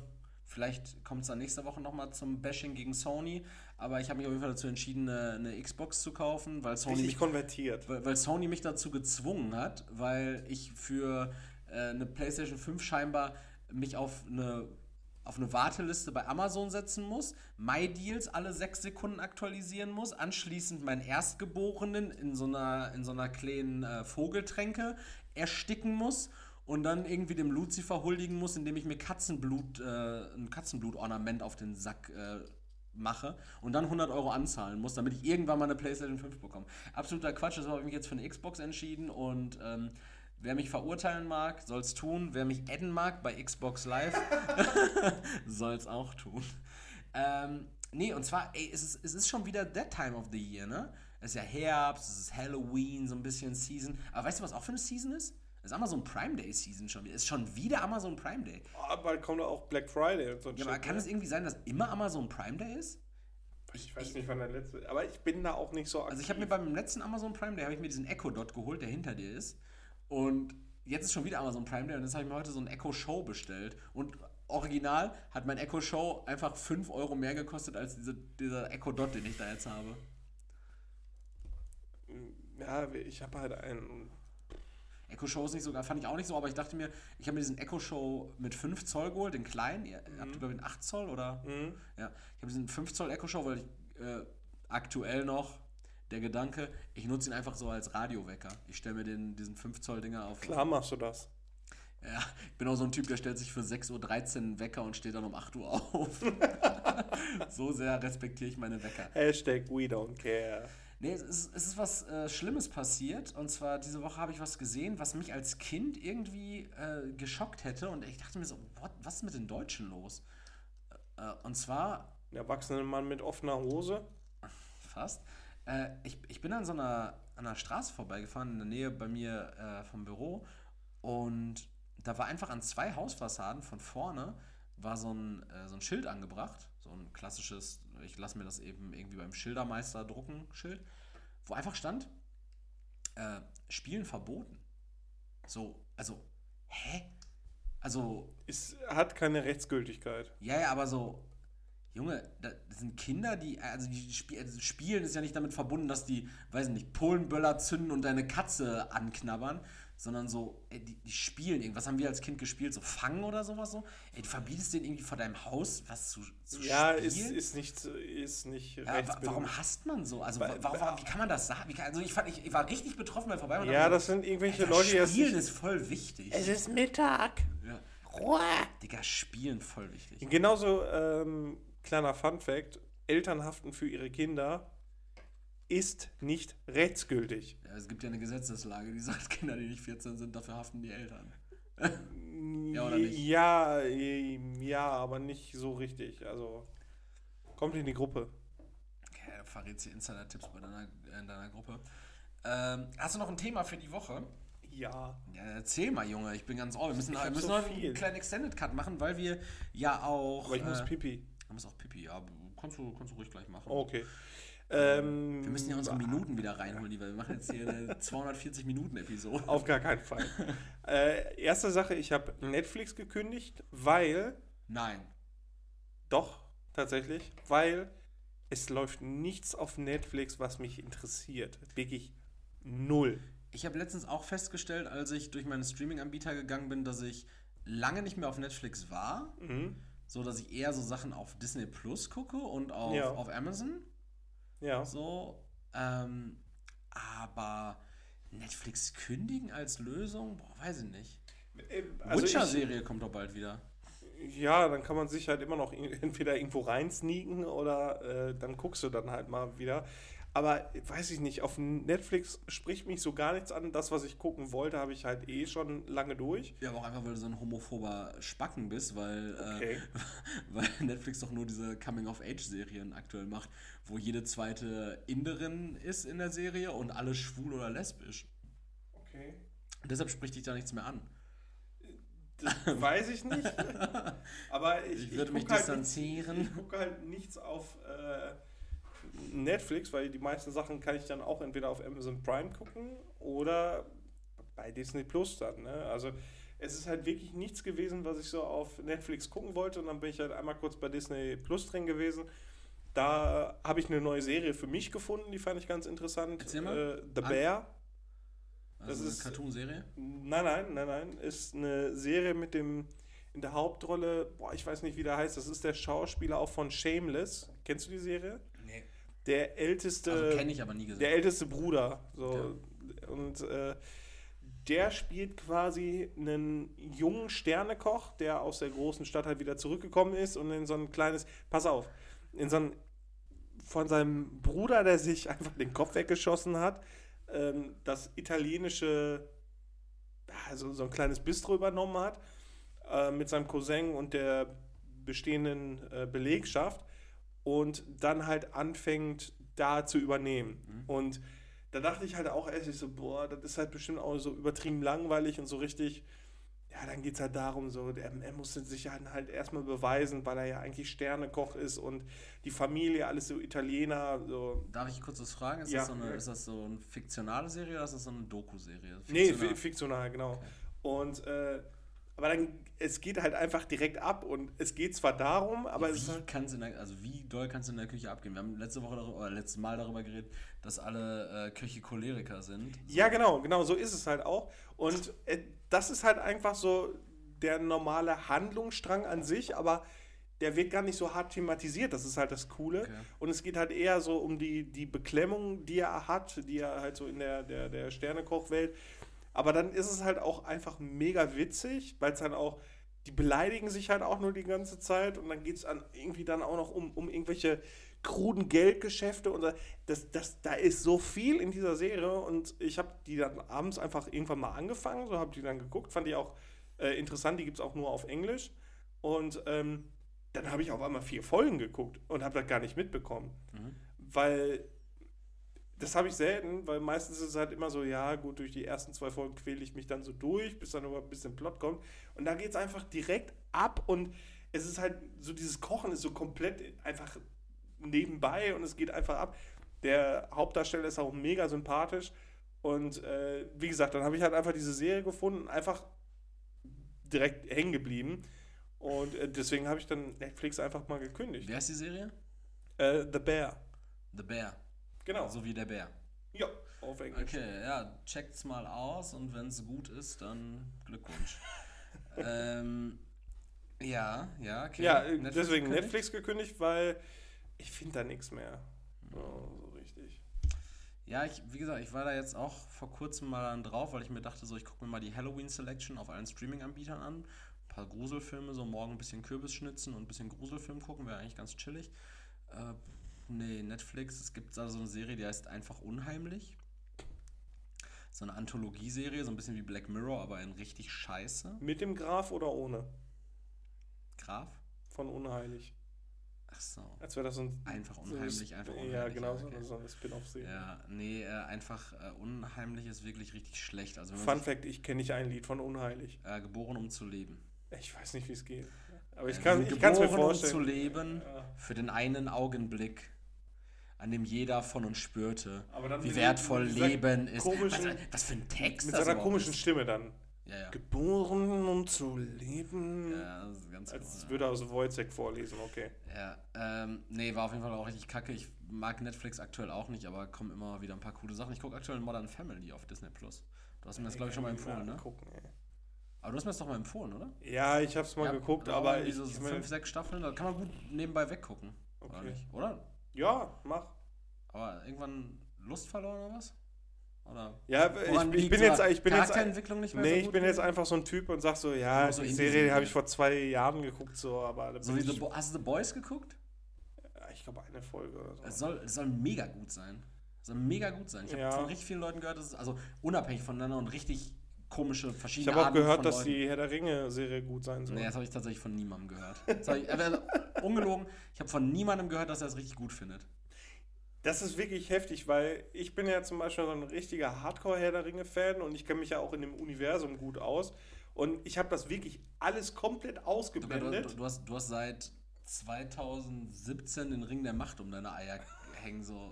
vielleicht kommt es dann nächste Woche nochmal zum Bashing gegen Sony. Aber ich habe mich auf jeden Fall dazu entschieden, eine, eine Xbox zu kaufen, weil Sony mich konvertiert. weil, weil Sony mich dazu gezwungen hat, weil ich für äh, eine PlayStation 5 scheinbar mich auf eine, auf eine Warteliste bei Amazon setzen muss, MyDeals alle sechs Sekunden aktualisieren muss, anschließend meinen Erstgeborenen in so einer, in so einer kleinen äh, Vogeltränke ersticken muss und dann irgendwie dem Lucifer huldigen muss, indem ich mir Katzenblut, äh, ein Katzenblutornament auf den Sack äh, mache und dann 100 Euro anzahlen muss, damit ich irgendwann mal eine PlayStation 5 bekomme. Absoluter Quatsch, deshalb habe ich mich jetzt für eine Xbox entschieden und ähm, Wer mich verurteilen mag, soll es tun. Wer mich adden mag bei Xbox Live, soll es auch tun. Ähm, nee, und zwar, ey, es ist, es ist schon wieder that time of the year, ne? Es ist ja Herbst, es ist Halloween, so ein bisschen Season. Aber weißt du, was auch für eine Season ist? Es ist Amazon Prime Day Season schon wieder. Es ist schon wieder Amazon Prime Day. Oh, bald kommt auch Black Friday und so ein Ja, aber Shit, kann ne? es irgendwie sein, dass immer Amazon Prime Day ist? Ich weiß nicht, wann der letzte. Aber ich bin da auch nicht so aktiv. Also ich habe mir beim letzten Amazon Prime Day habe ich mir diesen Echo Dot geholt, der hinter dir ist. Und jetzt ist schon wieder Amazon Prime Day und jetzt habe ich mir heute so ein Echo Show bestellt. Und original hat mein Echo Show einfach 5 Euro mehr gekostet als diese, dieser Echo Dot, den ich da jetzt habe. ja, ich habe halt einen. Echo Show ist nicht so, fand ich auch nicht so, aber ich dachte mir, ich habe mir diesen Echo Show mit 5 Zoll geholt, den kleinen. Ihr habt, glaube ich, einen 8 Zoll oder? Mhm. Ja, ich habe diesen 5 Zoll Echo Show, weil ich äh, aktuell noch der Gedanke, ich nutze ihn einfach so als Radiowecker. Ich stelle mir den, diesen 5 Zoll Dinger auf. Klar machst du das. Ja, ich bin auch so ein Typ, der stellt sich für 6.13 Uhr einen Wecker und steht dann um 8 Uhr auf. so sehr respektiere ich meine Wecker. Hashtag we don't care. Nee, es ist, es ist was äh, Schlimmes passiert. Und zwar diese Woche habe ich was gesehen, was mich als Kind irgendwie äh, geschockt hätte. Und ich dachte mir so, what, was ist mit den Deutschen los? Äh, und zwar Ein erwachsener Mann mit offener Hose. fast. Äh, ich, ich bin an so einer, an einer Straße vorbeigefahren, in der Nähe bei mir äh, vom Büro. Und da war einfach an zwei Hausfassaden von vorne war so ein, äh, so ein Schild angebracht. So ein klassisches, ich lasse mir das eben irgendwie beim Schildermeister drucken, Schild, wo einfach stand, äh, Spielen verboten. So, also, hä? Also, Es hat keine Rechtsgültigkeit. ja, ja, aber so, Junge, da- das sind Kinder, die, also die Spie also spielen ist ja nicht damit verbunden, dass die, weiß nicht, Polenböller zünden und deine Katze anknabbern, sondern so, ey, die, die spielen irgendwas. haben wir als Kind gespielt? So Fangen oder sowas so? Ey, du verbietest denen irgendwie vor deinem Haus was zu, zu Ja, ist, spielen? ist nicht, ist nicht ja, wa- rechtsbindend. warum hasst man so? Also, Weil- wa- warum, wie kann man das sagen? Wie kann, also, ich, fand, ich, ich war richtig betroffen beim Vorbeifahren. Ja, das sind irgendwelche so, Leute, die Alter, das Spielen ist voll wichtig. ist Mittag. ja. Ruhe. Digga, Spielen voll wichtig. Genauso, ähm, kleiner Fun-Fact: Eltern haften für ihre Kinder ist nicht rechtsgültig. Ja, es gibt ja eine Gesetzeslage, die sagt, Kinder, die nicht 14 sind, dafür haften die Eltern. Ja, oder nicht? Ja, äh, ja, aber nicht so richtig. Also, kommt in die Gruppe. Okay, du verrätst Insider-Tipps bei deiner, in deiner Gruppe. Ähm, hast du noch ein Thema für die Woche? Ja. Ja, erzähl mal, Junge, ich bin ganz ohr. Wir müssen, wir müssen so noch einen viel. kleinen Extended Cut machen, weil wir ja auch. Aber ich muss äh, pipi. Du musst auch Pipi, ja. Kannst du, kannst du ruhig gleich machen. Okay. Ähm, Wir müssen ja unsere Minuten wieder reinholen, lieber. Wir machen jetzt hier eine 240 Minuten Episode. Auf gar keinen Fall. äh, erste Sache, ich habe Netflix gekündigt, weil, Nein. doch, tatsächlich, weil es läuft nichts auf Netflix, was mich interessiert. Wirklich null. Ich habe letztens auch festgestellt, als ich durch meinen Streaming-Anbieter gegangen bin, dass ich lange nicht mehr auf Netflix war. Mhm. So, dass ich eher so Sachen auf Disney Plus gucke und auf, Ja. auf Amazon. Ja. So. Ähm, aber Netflix kündigen als Lösung? Boah, weiß ich nicht. Also ich, Witcher-Serie kommt doch bald wieder. ja, dann kann man sich halt immer noch entweder irgendwo reinsneaken oder äh, dann guckst du dann halt mal wieder. Aber weiß ich nicht, auf Netflix spricht mich so gar nichts an. Das, was ich gucken wollte, habe ich halt eh schon lange durch. Ja, aber auch einfach, weil du so ein homophober Spacken bist, weil, Okay. äh, weil Netflix doch nur diese Coming-of-Age-Serien aktuell macht, wo jede zweite Inderin ist in der Serie und alle schwul oder lesbisch. Okay. Und deshalb spricht dich da nichts mehr an. Das weiß ich nicht. Aber ich, Ich würde mich guck halt distanzieren. Ich gucke halt nichts auf äh, Netflix, weil die meisten Sachen kann ich dann auch entweder auf Amazon Prime gucken oder bei Disney Plus dann. Ne? Also es ist halt wirklich nichts gewesen, was ich so auf Netflix gucken wollte und dann bin ich halt einmal kurz bei Disney Plus drin gewesen. Da habe ich eine neue Serie für mich gefunden, die fand ich ganz interessant. Erzähl mal. Äh, The An- Bear. Also ist- eine Cartoon-Serie? Nein, nein, nein, nein. Ist eine Serie mit dem in der Hauptrolle, boah, ich weiß nicht, wie der heißt. Das ist der Schauspieler auch von Shameless. Kennst du die Serie? Der älteste, Also kenne ich aber nie gesehen. der älteste Bruder. So. Und äh, der spielt quasi einen jungen Sternekoch, der aus der großen Stadt halt wieder zurückgekommen ist und in so ein kleines, pass auf, in so ein von seinem Bruder, der sich einfach den Kopf weggeschossen hat, ähm, das italienische, also so ein kleines Bistro übernommen hat äh, mit seinem Cousin und der bestehenden äh, Belegschaft und dann halt anfängt, da zu übernehmen. Mhm. Und da dachte ich halt auch erst so, boah, das ist halt bestimmt auch so übertrieben langweilig und so richtig ja, dann geht es halt darum, so, er, er musste sich halt erstmal beweisen, weil er ja eigentlich Sternekoch ist und die Familie, alles so Italiener. So. Darf ich kurz was fragen? Ist, ja. das, so eine, ist das so eine fiktionale Serie oder ist das so eine Doku-Serie? Nee, fiktional, genau. Okay. Und, äh, aber dann, es geht halt einfach direkt ab und es geht zwar darum, aber wie es halt kann's in der, also wie doll kannst du in der Küche abgehen? Wir haben letzte Woche darüber, oder letztes Mal darüber geredet, dass alle äh, Köche Choleriker sind. So. Ja, genau, genau, so ist es halt auch. Und äh, das ist halt einfach so der normale Handlungsstrang an sich, aber der wird gar nicht so hart thematisiert. Das ist halt das Coole. Okay. Und es geht halt eher so um die, die Beklemmung, die er hat, die er halt so in der, der, der Sternekochwelt. Aber dann ist es halt auch einfach mega witzig, weil es dann auch, die beleidigen sich halt auch nur die ganze Zeit und dann geht es irgendwie dann auch noch um, um irgendwelche kruden Geldgeschäfte und das, das, da ist so viel in dieser Serie und ich habe die dann abends einfach irgendwann mal angefangen, so habe die dann geguckt, fand die auch äh, interessant, die gibt es auch nur auf Englisch und ähm, dann habe ich auf einmal vier Folgen geguckt und habe das gar nicht mitbekommen, mhm. weil das habe ich selten, weil meistens ist es halt immer so, ja gut, durch die ersten zwei Folgen quäle ich mich dann so durch, bis dann überhaupt ein bisschen Plot kommt und da geht es einfach direkt ab und es ist halt so, dieses Kochen ist so komplett einfach nebenbei und es geht einfach ab. Der Hauptdarsteller ist auch mega sympathisch. Und äh, wie gesagt, dann habe ich halt einfach diese Serie gefunden, einfach direkt hängen geblieben. Und äh, deswegen habe ich dann Netflix einfach mal gekündigt. Wer ist die Serie? Äh, The Bear. The Bear. Genau. So wie der Bär. Ja, auf Englisch. Okay, ja, checkt's mal aus und wenn es gut ist, dann Glückwunsch. ähm, ja, ja, okay. Ja, Netflix deswegen gekündigt? Netflix gekündigt, weil ich finde da nichts mehr. So, so, richtig. Ja, ich, wie gesagt, ich war da jetzt auch vor kurzem mal dann drauf, weil ich mir dachte, so, ich gucke mir mal die Halloween Selection auf allen Streaming-Anbietern an. Ein paar Gruselfilme, so morgen ein bisschen Kürbis schnitzen und ein bisschen Gruselfilm gucken, wäre eigentlich ganz chillig. Äh, nee, Netflix, es gibt da so eine Serie, die heißt einfach unheimlich. So eine Anthologieserie, so ein bisschen wie Black Mirror, aber in richtig scheiße. Mit dem Graf oder ohne? Graf? Von Unheilig. Ach so. Als wäre das so ein. Einfach unheimlich, so einfach unheimlich. Ja, genau, okay. so eine Spin-off-Serie. Ja, nee, äh, einfach äh, unheimlich ist wirklich richtig schlecht. Also, Fun Fact: Ich kenne nicht ein Lied von Unheilig. Äh, geboren, um zu leben. Ich weiß nicht, wie es geht. Aber ich kann es mir vorstellen. um zu leben, für den einen Augenblick an dem jeder von uns spürte, wie wertvoll Leben ist. Was, was, für ein Text Mit seiner komischen Stimme dann. Ja, ja. Geboren, um zu leben. Ja, das ist ganz Als cool, würde er aus Wojciech vorlesen, okay. Ja, ähm, nee, war auf jeden Fall auch richtig kacke. Ich mag Netflix aktuell auch nicht, aber kommen immer wieder ein paar coole Sachen. Ich gucke aktuell Modern Family auf Disney Plus. Du hast mir das, glaube ich, schon mal empfohlen, ne? Gucken, ey. Aber du hast mir das doch mal empfohlen, oder? Ja, ich habe es mal ja, geguckt, aber ich. So fünf, sechs Staffeln, da kann man gut nebenbei weggucken. Okay. Oder nicht? Oder? Ja, mach. Aber irgendwann Lust verloren oder was? Oder ja, ich, ich, bin jetzt, ich bin jetzt, nicht mehr nee, so ich bin jetzt einfach so ein Typ und sag so, ja, so die Serie habe ich vor zwei Jahren geguckt, so, aber so wie The hast du The Boys geguckt? Ich glaube eine Folge oder so. Es soll, es soll mega gut sein. Es soll mega gut sein. Ich habe ja. von richtig vielen Leuten gehört, dass es also unabhängig voneinander und richtig komische verschiedene Ich habe auch gehört, dass die Herr der Ringe Serie gut sein soll. Nee, das habe ich tatsächlich von niemandem gehört. Ich, also, ungelogen, ich habe von niemandem gehört, dass er es richtig gut findet. Das ist wirklich heftig, weil ich bin ja zum Beispiel so ein richtiger Hardcore-Herr der Ringe-Fan und ich kenne mich ja auch in dem Universum gut aus. Und ich habe das wirklich alles komplett ausgeblendet. Du, du, du, hast, du hast seit 2017 den Ring der Macht um deine Eier hängen. So.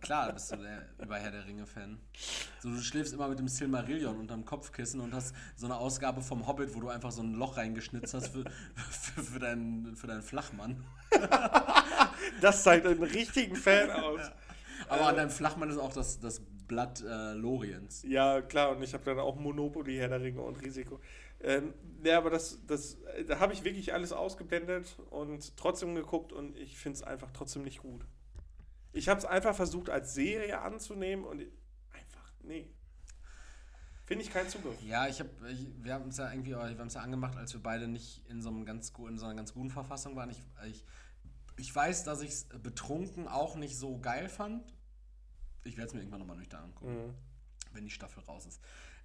Klar bist du der Überherr der Ringe-Fan. So, du schläfst immer mit dem Silmarillion unterm Kopfkissen und hast so eine Ausgabe vom Hobbit, wo du einfach so ein Loch reingeschnitzt hast für, für, für, deinen, für deinen Flachmann. das zeigt einen richtigen Fan aus. Ja. Aber äh, an deinem Flachmann ist auch das, das Blatt äh, Loriens. Ja, klar, und ich habe dann auch Monopoly, Herr der Ringe und Risiko. Ähm, ja, aber das, das, da habe ich wirklich alles ausgeblendet und trotzdem geguckt und ich finde es einfach trotzdem nicht gut. Ich habe es einfach versucht als Serie anzunehmen und einfach, nee. Finde ich keinen Zugriff. Ja, ich habe, wir haben es ja irgendwie, wir haben es ja angemacht, als wir beide nicht in so, einem ganz, in so einer ganz guten Verfassung waren. Ich, ich, ich weiß, dass ich es betrunken auch nicht so geil fand. Ich werde es mir irgendwann nochmal nüchtern angucken, mhm. wenn die Staffel raus ist.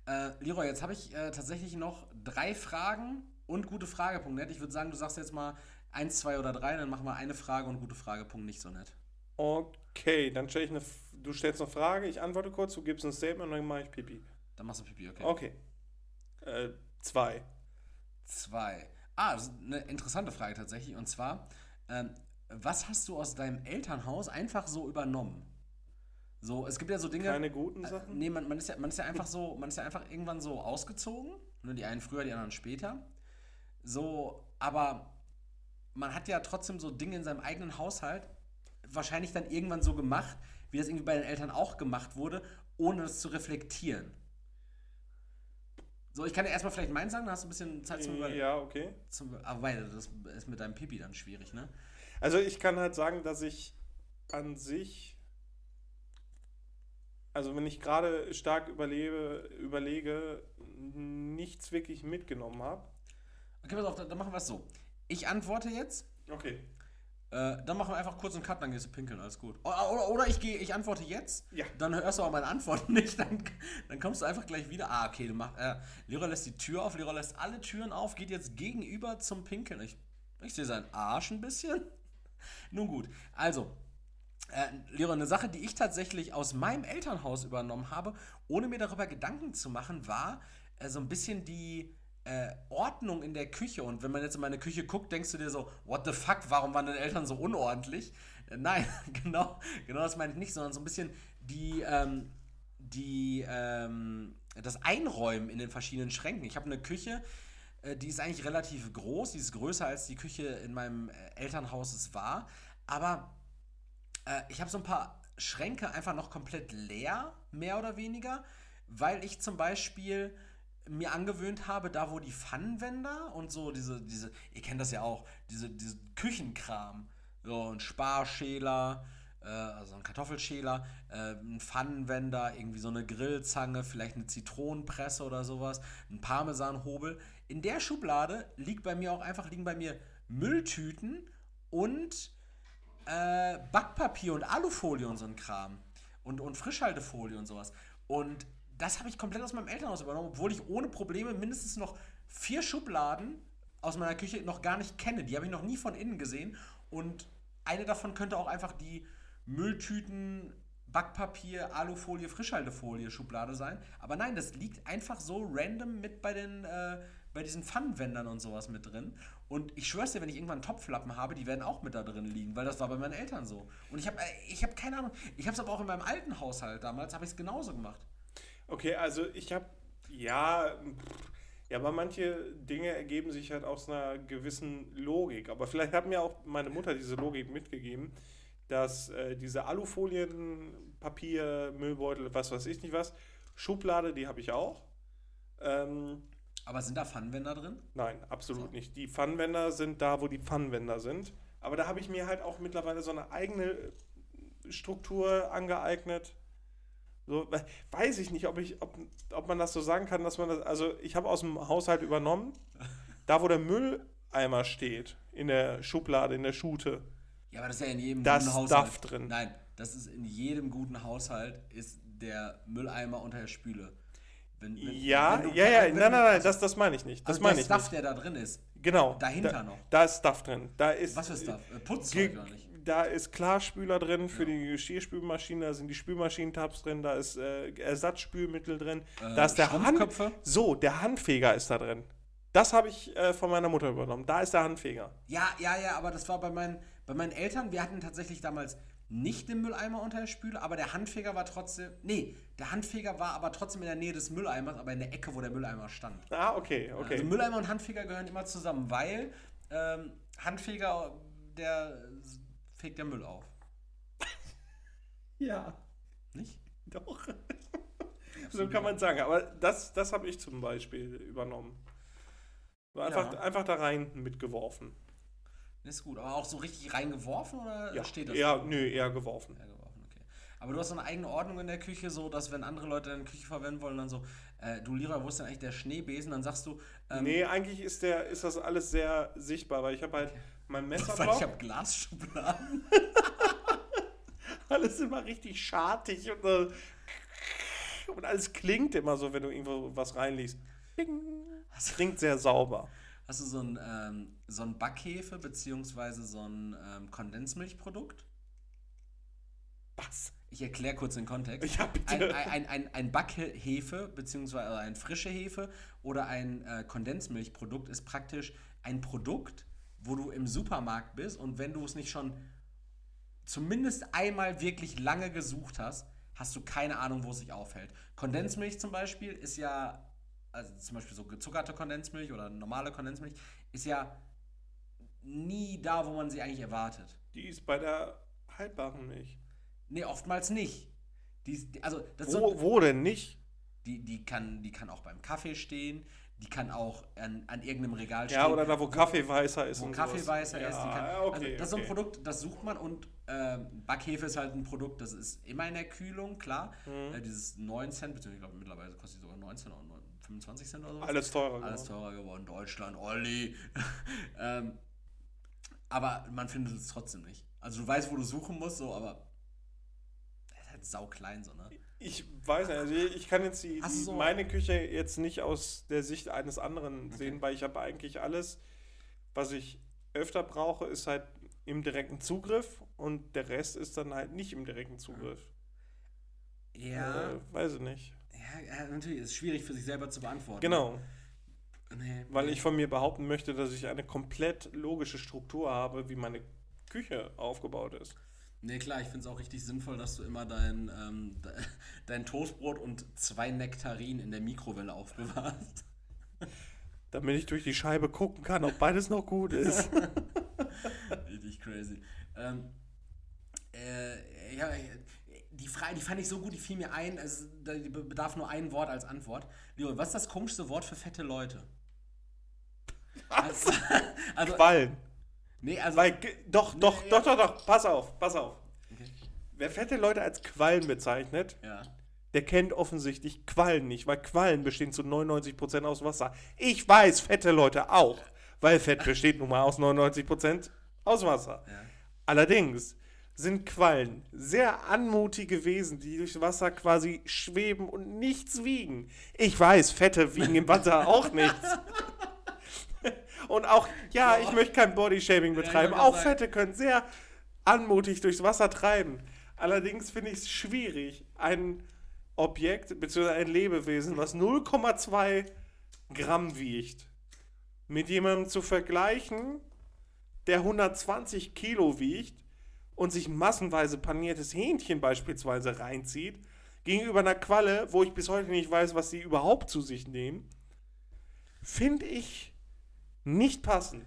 Äh, Leroy, jetzt habe ich äh, tatsächlich noch drei Fragen und gute Fragepunkte. Ich würde sagen, du sagst jetzt mal eins, zwei oder drei, dann machen wir eine Frage und gute Fragepunkt nicht so nett. Okay, dann stelle ich eine. Du stellst eine Frage, ich antworte kurz, du gibst ein Statement und dann mache ich Pipi. Dann machst du Pipi, okay. Okay. Äh, zwei. Zwei. Ah, das ist eine interessante Frage tatsächlich. Und zwar, ähm, was hast du aus deinem Elternhaus einfach so übernommen? So, es gibt ja so Dinge. Keine guten Äh, Sachen? nee, man, man, ist ja, man ist ja einfach so, man ist ja einfach irgendwann so ausgezogen. Nur die einen früher, die anderen später. So, aber man hat ja trotzdem so Dinge in seinem eigenen Haushalt wahrscheinlich dann irgendwann so gemacht, wie das irgendwie bei den Eltern auch gemacht wurde, ohne das zu reflektieren. So, ich kann dir erstmal vielleicht meinen sagen, dann hast du ein bisschen Zeit zum Überlegen. Ja, okay. Zum, aber weil das ist mit deinem Pipi dann schwierig, ne? Also ich kann halt sagen, dass ich an sich, also wenn ich gerade stark überlebe, überlege, nichts wirklich mitgenommen habe. Okay, pass auf, dann machen wir es so. Ich antworte jetzt, Okay. Äh, dann machen wir einfach kurz einen Cut, dann gehst du pinkeln, alles gut. Oder, oder, oder ich, gehe, ich antworte jetzt, Ja. dann hörst du auch meine Antworten nicht, dann, dann kommst du einfach gleich wieder. Ah, okay, du machst, äh, Lehrer lässt die Tür auf, Lehrer lässt alle Türen auf, geht jetzt gegenüber zum Pinkeln. Ich, ich sehe seinen Arsch ein bisschen. Nun gut, also, äh, Leroy, eine Sache, die ich tatsächlich aus meinem Elternhaus übernommen habe, ohne mir darüber Gedanken zu machen, war äh, so ein bisschen die äh, Ordnung in der Küche. Und wenn man jetzt in meine Küche guckt, denkst du dir so, what the fuck, warum waren deine Eltern so unordentlich? Äh, nein, genau, genau das meine ich nicht, sondern so ein bisschen die, ähm, die, ähm, das Einräumen in den verschiedenen Schränken. Ich habe eine Küche, äh, die ist eigentlich relativ groß, die ist größer als die Küche in meinem äh, Elternhaus es war, aber äh, ich habe so ein paar Schränke einfach noch komplett leer, mehr oder weniger, weil ich zum Beispiel mir angewöhnt habe, da wo die Pfannenwender und so diese, diese, ihr kennt das ja auch, diese, diese Küchenkram, so ein Sparschäler, äh, also ein Kartoffelschäler, äh, ein Pfannenwender, irgendwie so eine Grillzange, vielleicht eine Zitronenpresse oder sowas, ein Parmesanhobel. In der Schublade liegt bei mir auch einfach, liegen bei mir Mülltüten und äh, Backpapier und Alufolie und so ein Kram. Und, und Frischhaltefolie und sowas. Und das habe ich komplett aus meinem Elternhaus übernommen, obwohl ich ohne Probleme mindestens noch vier Schubladen aus meiner Küche noch gar nicht kenne. Die habe ich noch nie von innen gesehen. Und eine davon könnte auch einfach die Mülltüten, Backpapier, Alufolie, Frischhaltefolie Schublade sein. Aber nein, das liegt einfach so random mit bei den äh, bei diesen Pfannenwändern und sowas mit drin. Und ich schwör's dir, wenn ich irgendwann Topflappen habe, die werden auch mit da drin liegen, weil das war bei meinen Eltern so. Und ich habe ich hab keine Ahnung, ich habe es aber auch in meinem alten Haushalt damals, habe ich es genauso gemacht. Okay, also ich habe, ja, pff, ja, aber manche Dinge ergeben sich halt aus einer gewissen Logik. Aber vielleicht hat mir auch meine Mutter diese Logik mitgegeben, dass äh, diese Alufolien, Papier, Müllbeutel, was weiß ich nicht was, Schublade, die habe ich auch. Ähm, Aber sind da Pfannenwänder drin? nein, absolut nicht. Die Pfannenwender sind da, wo die Pfannenwender sind. Aber da habe ich mir halt auch mittlerweile so eine eigene Struktur angeeignet. So, we- weiß ich nicht, ob, ich, ob, ob man das so sagen kann, dass man das. Also, ich habe aus dem Haushalt übernommen, da wo der Mülleimer steht, in der Schublade, in der Schute. Ja, aber das ist ja in jedem guten Haushalt. Stuff drin. Nein, das ist in jedem guten Haushalt ist der Mülleimer unter der Spüle. Wenn, wenn, Ja, wenn ja, ja, nein, nein, nein, das, das meine ich nicht. Das also meine der ich Stuff, nicht. der da drin ist. Genau. dahinter da, noch. Da ist Stuff drin. Da ist, Was für Stuff? Äh, Putzzeug oder nicht? Da ist Klarspüler drin für die Geschirrspülmaschine, da sind die Spülmaschinentabs drin, da ist äh, Ersatzspülmittel drin, Äh, da ist der Hand? So, der Handfeger ist da drin. Das habe ich äh, von meiner Mutter übernommen. Da ist der Handfeger. Ja, ja, ja, aber das war bei meinen, bei meinen Eltern. Wir hatten tatsächlich damals nicht den Mülleimer unter der Spüle, aber der Handfeger war trotzdem. Nee, der Handfeger war aber trotzdem in der Nähe des Mülleimers, aber in der Ecke, wo der Mülleimer stand. Ah, okay, okay. Also Mülleimer und Handfeger gehören immer zusammen, weil ähm, Handfeger, der fegt der Müll auf. ja, Nicht? doch. so kann man sagen. Aber das, das habe ich zum Beispiel übernommen. Einfach, Ja. einfach da rein mitgeworfen. Ist gut, aber auch so richtig reingeworfen oder Ja, steht das? eher, nö, eher geworfen. Ja, geworfen, okay. Aber du hast so eine eigene Ordnung in der Küche, so dass wenn andere Leute deine Küche verwenden wollen, dann so, äh, du Lira, wo ist denn eigentlich der Schneebesen? Dann sagst du, ähm, nee, eigentlich ist, der, ist das alles sehr sichtbar, weil ich habe halt mein Messerblock, ich habe Glasschubladen. alles immer richtig schartig und so. Und alles klingt immer so, wenn du irgendwo was reinliest. Hast, Klingt sehr sauber. hast du so ein, ähm, so ein Backhefe beziehungsweise so ein ähm, Kondensmilchprodukt? Was? Ich erkläre kurz den Kontext. Ja, bitte. Ein, ein, ein, ein, Backhefe, beziehungsweise ein frische Hefe oder ein äh, Kondensmilchprodukt ist praktisch ein Produkt, wo du im Supermarkt bist und wenn du es nicht schon zumindest einmal wirklich lange gesucht hast, hast du keine Ahnung, wo es sich aufhält. Kondensmilch zum Beispiel ist ja, also zum Beispiel so gezuckerte Kondensmilch oder normale Kondensmilch, ist ja nie da, wo man sie eigentlich erwartet. Die ist bei der haltbaren Milch. Nee, oftmals nicht. Die, ist- also, ist so, Wo, wo denn nicht? die, die, kann, die kann auch beim Kaffee stehen, die kann auch an, an irgendeinem Regal stehen. Ja, oder da, wo Kaffee weißer ist. wo und Kaffee weißer ja, ist. Kann, also okay, das ist so ein okay. Produkt, das sucht man und ähm, Backhefe ist halt ein Produkt, das ist immer in der Kühlung, klar. Mhm. Äh, dieses 9 Cent, beziehungsweise ich glaube mittlerweile kostet die sogar 19 oder 9 25 Cent oder so. Alles teurer. Alles geworden. teurer geworden, Deutschland, Olli. ähm, aber man findet es trotzdem nicht. Also du weißt, wo du suchen musst, so, aber halt sauklein so, ne? Ich weiß nicht, also ich kann jetzt die, die, so- meine Küche jetzt nicht aus der Sicht eines anderen sehen, weil ich habe eigentlich alles, was ich öfter brauche, ist halt im direkten Zugriff und der Rest ist dann halt nicht im direkten Zugriff. Ja, Äh, weiß ich nicht. ja, ja, natürlich, ist schwierig für sich selber zu beantworten. Genau, Nee, weil nee. ich von mir behaupten möchte, dass ich eine komplett logische Struktur habe, wie meine Küche aufgebaut ist. Nee, klar, ich finde es auch richtig sinnvoll, dass du immer dein, ähm, de, dein Toastbrot und zwei Nektarinen in der Mikrowelle aufbewahrst. Damit ich durch die Scheibe gucken kann, ob beides noch gut ist. richtig crazy. Ähm, äh, ja, die Frage, die fand ich so gut, die fiel mir ein, es die bedarf nur ein Wort als Antwort. Leon, was ist das komischste Wort für fette Leute? Also, also Quallen. Nee, also, Weil, doch, doch, Nee, doch, doch, doch, pass auf, pass auf. Okay. Wer fette Leute als Quallen bezeichnet, ja. der kennt offensichtlich Quallen nicht, weil Quallen bestehen zu 99% aus Wasser. Ich weiß, fette Leute auch, weil Fett besteht nun mal aus 99% aus Wasser. Ja. Allerdings sind Quallen sehr anmutige Wesen, die durchs Wasser quasi schweben und nichts wiegen. Ich weiß, Fette wiegen im Wasser auch nichts. Und auch, ja, ich möchte kein Bodyshaming betreiben. wollte auch sagen. Fette können sehr anmutig durchs Wasser treiben. Allerdings finde ich es schwierig, ein Objekt bzw. ein Lebewesen, was 0,2 Gramm wiegt, mit jemandem zu vergleichen, der 120 Kilo wiegt und sich massenweise paniertes Hähnchen beispielsweise reinzieht, gegenüber einer Qualle, wo ich bis heute nicht weiß, was sie überhaupt zu sich nehmen, finde ich nicht passend.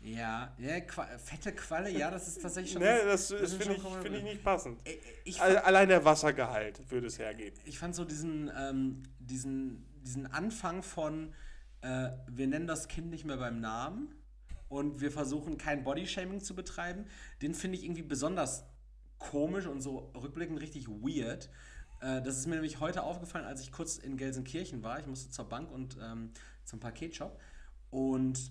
Ja, ja Qua fette Qualle, ja, das ist tatsächlich schon. Ne, das, das finde ich, find ich nicht passend. Ich, ich, Al- Allein der Wassergehalt würde es hergeben. ich fand so diesen, ähm, diesen, diesen Anfang von, äh, wir nennen das Kind nicht mehr beim Namen und wir versuchen kein Bodyshaming zu betreiben, den finde ich irgendwie besonders komisch und so rückblickend richtig weird. Äh, das ist mir nämlich heute aufgefallen, als ich kurz in Gelsenkirchen war. Ich musste zur Bank und ähm, zum Paketshop und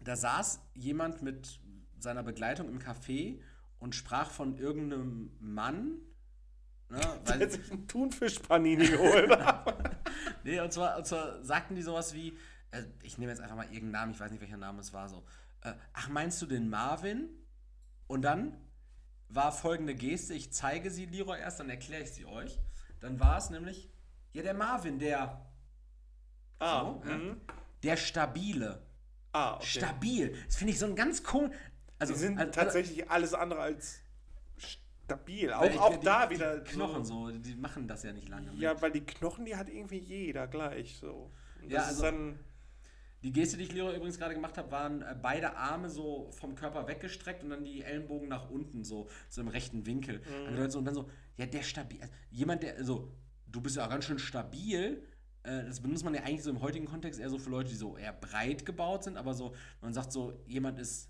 da saß jemand mit seiner Begleitung im Café und sprach von irgendeinem Mann. Ne, weil, Hätte sich einen Thunfischpanini geholt. Nee, und zwar, und zwar sagten die sowas wie, äh, ich nehme jetzt einfach mal irgendeinen Namen, ich weiß nicht, welcher Name es war, so. Äh, ach, meinst du den Marvin? Und dann war folgende Geste, ich zeige sie Leroy erst, dann erkläre ich sie euch. Dann war es nämlich, ja, der Marvin, der, ah, So, ja. Mhm. der Stabile. ah, okay. Stabil. Das finde ich so ein ganz cool. Also, Die sind also, tatsächlich alles andere als stabil. Auch, auch die- da die wieder. Knochen so, die machen das ja nicht lange. ne? Ja, weil die Knochen, die hat irgendwie jeder gleich so. Und Ja, das ist also- dann. Die Geste, die ich Leroy übrigens gerade gemacht habe, waren äh, beide Arme so vom Körper weggestreckt und dann die Ellenbogen nach unten, so, so im rechten Winkel. so, und dann so, ja, der stabil. Also, jemand, der, also, du bist ja ganz schön stabil. Äh, das benutzt man ja eigentlich so im heutigen Kontext eher so für Leute, die so eher breit gebaut sind, aber so, man sagt so, jemand ist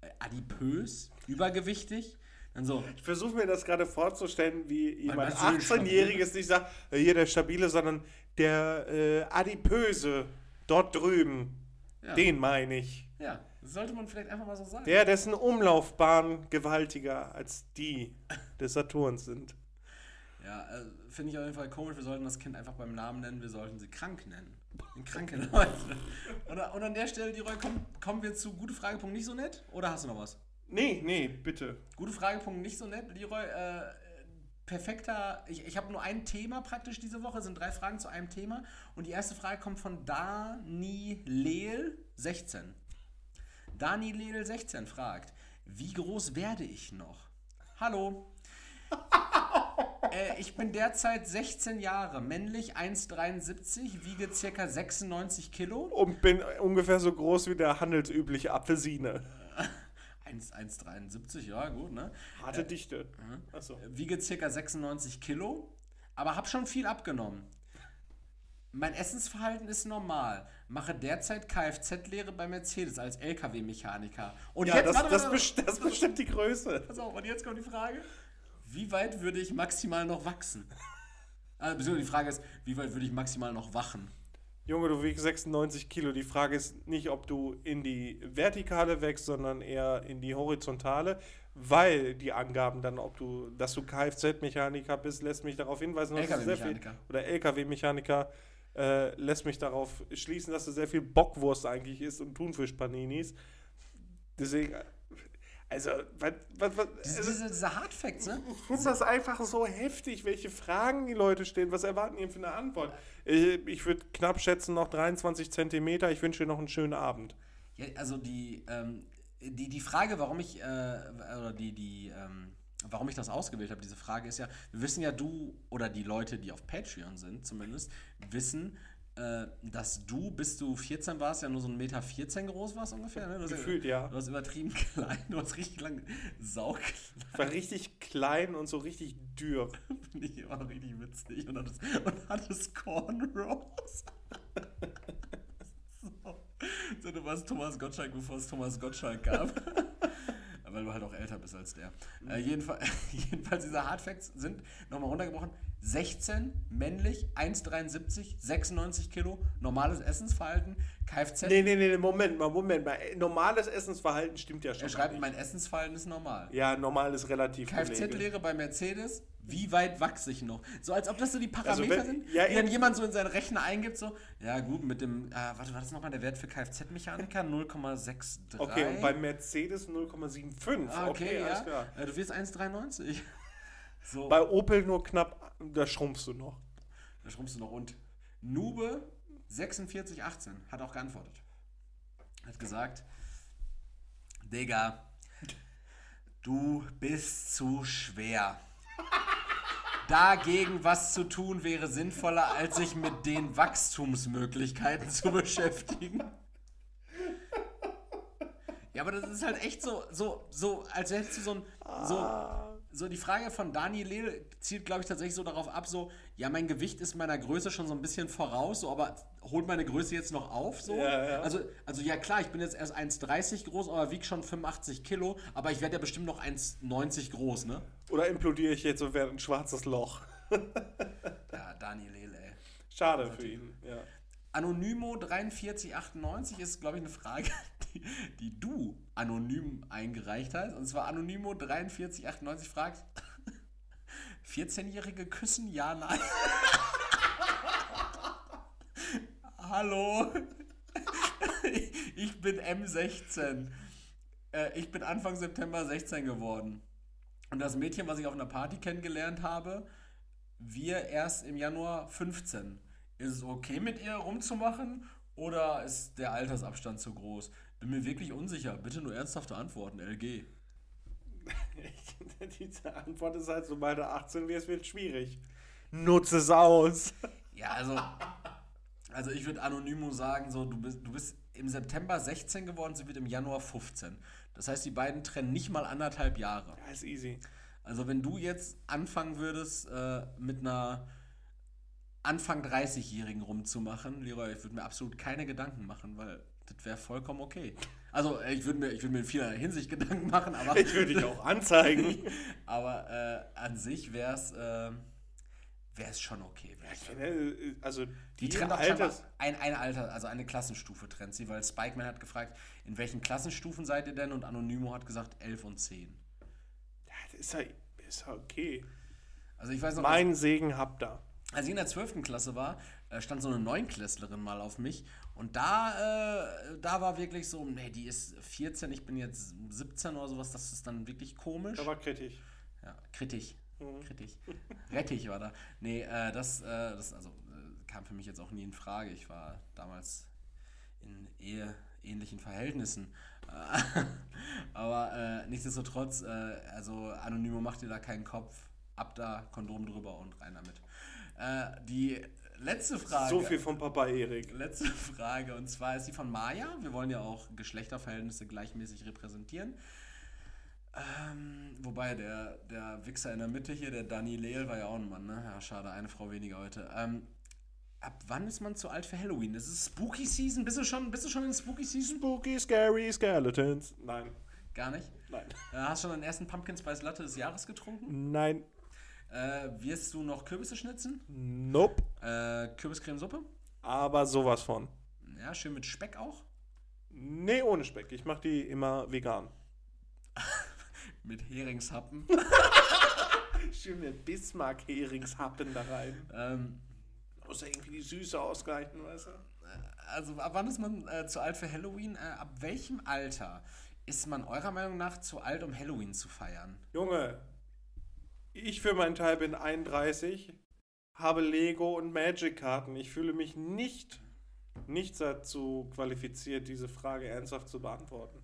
äh, adipös, übergewichtig. Dann so, Ich versuche mir das gerade vorzustellen, wie jemand meinst du den 18-Jähriges nicht sagt, äh, hier der Stabile, sondern der äh, Adipöse dort drüben. Ja. Den meine ich. ja, sollte man vielleicht einfach mal so sagen. Der, dessen Umlaufbahn gewaltiger als die des Saturns sind. Ja, äh, finde ich auf jeden Fall komisch. Wir sollten das Kind einfach beim Namen nennen. Wir sollten sie krank nennen. Den kranken Leute. Und, und an der Stelle, Leroy, kommen, kommen wir zu gute Fragepunkt nicht so nett? Oder hast du noch was? Nee, nee, bitte. Gute Fragepunkt nicht so nett. Leroy, äh, perfekter. Ich, ich habe nur ein Thema praktisch diese Woche. Es sind drei Fragen zu einem Thema. Und die erste Frage kommt von Dani Leel 16. Dani Leel 16 fragt: Wie groß werde ich noch? Hallo. äh, ich bin derzeit 16 Jahre, männlich 1,73, wiege ca. 96 Kilo. Und bin ungefähr so groß wie der handelsübliche Apfelsine. 1,73, ja, gut, ne? Harte Dichte. Achso. Wiege ca. 96 Kilo, aber habe schon viel abgenommen. Mein Essensverhalten ist normal. Mache derzeit Kfz-Lehre bei Mercedes als LKW-Mechaniker. Und Ja, jetzt, das, warte, das, warte, best- das bestimmt die Größe. Pass auf, und jetzt kommt die Frage: Wie weit würde ich maximal noch wachsen? Also, beziehungsweise die Frage ist, wie weit würde ich maximal noch wachen? Junge, du wiegst 96 Kilo. Die Frage ist nicht, ob du in die Vertikale wächst, sondern eher in die Horizontale, weil die Angaben dann, ob du, dass du Kfz-Mechaniker bist, lässt mich darauf hinweisen, dass du sehr viel, LKW-Mechaniker. oder LKW-Mechaniker, äh, lässt mich darauf schließen, dass du sehr viel Bockwurst eigentlich isst und Thunfisch-Paninis. Deswegen, also, was, was, was, Diese, also, diese, diese Hardfacts, ne? ich finde das einfach so heftig, welche Fragen die Leute stellen. Was erwarten die für eine Antwort? Ich, ich würde knapp schätzen, noch 23 Zentimeter. Ich wünsche dir noch einen schönen Abend. Ja, also die, ähm, die, die Frage, warum ich, äh, oder die, die, ähm, warum ich das ausgewählt habe, diese Frage ist ja, wir wissen ja, du oder die Leute, die auf Patreon sind zumindest, wissen, äh, dass du, bis du 14 warst, ja nur so 1,14 Meter 14 groß warst ungefähr. Ne? Gefühlt, ja. Du hast übertrieben klein, du hast richtig lang sauklein. Ich war richtig klein und so richtig dürr. Finde ich immer richtig witzig. Und hattest, und hattest Cornrows. so. so, du warst Thomas Gottschalk, bevor es Thomas Gottschalk gab. Weil du halt auch älter bist als der. Äh, jedenfalls, jedenfalls, diese Hardfacts sind nochmal runtergebrochen. 16, männlich, 1,73, 96 Kilo, normales Essensverhalten, Kfz. Nee, nee, nee, Moment mal, Moment mal. Normales Essensverhalten stimmt ja schon. er schreibt, gar mein nicht. Essensverhalten ist normal. Ja, normal ist relativ. Kfz-Lehre bei Mercedes, wie weit wachse ich noch? So als ob das so die Parameter Also wenn- sind, ja, die dann jemand so in seinen Rechner eingibt, so, ja gut, mit dem, äh, warte, war das nochmal der Wert für Kfz-Mechaniker? 0,63. Okay, und beim Mercedes 0,75. Ah, okay, alles ja. klar. Äh, du wirst 1,93. So, Bei Opel nur knapp, da schrumpfst du noch. da schrumpfst du noch. Und Nube 4618 hat auch geantwortet. Hat gesagt, Digga, du bist zu schwer. Dagegen was zu tun wäre sinnvoller, als sich mit den Wachstumsmöglichkeiten zu beschäftigen. Ja, aber das ist halt echt so, so, so, als hättest du so ein, so, so die Frage von Daniel Lehl zielt, glaube ich, tatsächlich so darauf ab, so, ja, mein Gewicht ist meiner Größe schon so ein bisschen voraus, so, aber holt meine Größe jetzt noch auf, so? Ja, ja. Also, also ja, klar, ich bin jetzt erst 1,30 groß, aber wiege schon 85 Kilo, aber ich werde ja bestimmt noch 1,90 groß, ne? Oder implodiere ich jetzt und werde ein schwarzes Loch? Ja, Daniel Lehl, ey. Schade für ihn. Ja. Anonymo 4398 ist, glaube ich, eine Frage, die, die du anonym eingereicht hast. Und zwar Anonymo 4398 fragt: 14-Jährige küssen? Ja, nein. Hallo. Ich bin M16. Äh, Ich bin Anfang September 16 geworden. Und das Mädchen, was ich auf einer Party kennengelernt habe, wir erst im Januar 15. Ist es okay, mit ihr rumzumachen oder ist der Altersabstand zu groß? Bin mir wirklich unsicher. Bitte nur ernsthafte Antworten, LG. Diese Antwort ist halt, sobald du 18 wirst, wird schwierig. Nutze es aus. Ja, also, also ich würde Anonymo sagen, so, du bist, du bist im September 16 geworden, sie wird im Januar 15. Das heißt, die beiden trennen nicht mal anderthalb Jahre. Ja, ist easy. Also wenn du jetzt anfangen würdest, äh, mit einer Anfang 30-Jährigen rumzumachen, Leroy, ich würde mir absolut keine Gedanken machen, weil das wäre vollkommen okay. Also äh, ich würde mir, ich würd mir in vieler Hinsicht Gedanken machen, aber, Ich würde dich auch anzeigen. aber äh, an sich wäre es äh, wär's schon okay. schon. Äh, Also, Die die, trennt auch Alters... scheinbar ein, eine Alter, also eine Klassenstufe trennt sie, weil Spikeman hat gefragt, in welchen Klassenstufen seid ihr denn? Und Anonymo hat gesagt 11 und 10. Ja, das ist ja, ist ja okay. Also ich weiß noch, Mein Segen habt da. Als ich in der 12. Klasse war, äh, stand so eine Neunklässlerin mal auf mich und da, äh, da war wirklich so, nee, die ist 14, ich bin jetzt 17 oder sowas, das ist dann wirklich komisch. Da war kritisch. Ja, kritisch. Kritisch. Rettig war da. Nee, äh, das, äh, das also, äh, kam für mich jetzt auch nie in Frage. Ich war damals in Ehe ähnlichen Verhältnissen. Aber äh, nichtsdestotrotz, also Anonymo macht dir da keinen Kopf. Ab da, Kondom drüber und rein damit. Äh, die letzte Frage. So viel vom Papa Erik. Letzte Frage und zwar ist die von Maya. Wir wollen ja auch Geschlechterverhältnisse gleichmäßig repräsentieren. Ähm, wobei der, der Wichser in der Mitte hier, der Danny Lehl, war ja auch ein Mann, ne? Ja, schade, eine Frau weniger heute. Ähm, ab wann ist man zu alt für Halloween? Ist es Spooky Season? Bist du schon, bist du schon in Spooky Season? Spooky, scary skeletons. Nein. Gar nicht. Nein. Äh, hast du schon den ersten Pumpkin Spice Latte des Jahres getrunken? Nein. Äh, wirst du noch Kürbisse schnitzen? Nope. Äh, Kürbiscremesuppe? Aber sowas von. Ja, schön mit Speck auch. Nee, ohne Speck. Ich mache die immer vegan. Mit Heringshappen. Schön mit Bismarck-Heringshappen da rein. ähm, ja irgendwie die Süße ausgleichen, weißt du? Also ab wann ist man äh, zu alt für Halloween? Äh, ab welchem Alter ist man eurer Meinung nach zu alt, um Halloween zu feiern? Junge, ich für meinen Teil bin 31, habe Lego und Magic-Karten. Ich fühle mich nicht, nicht dazu qualifiziert, diese Frage ernsthaft zu beantworten.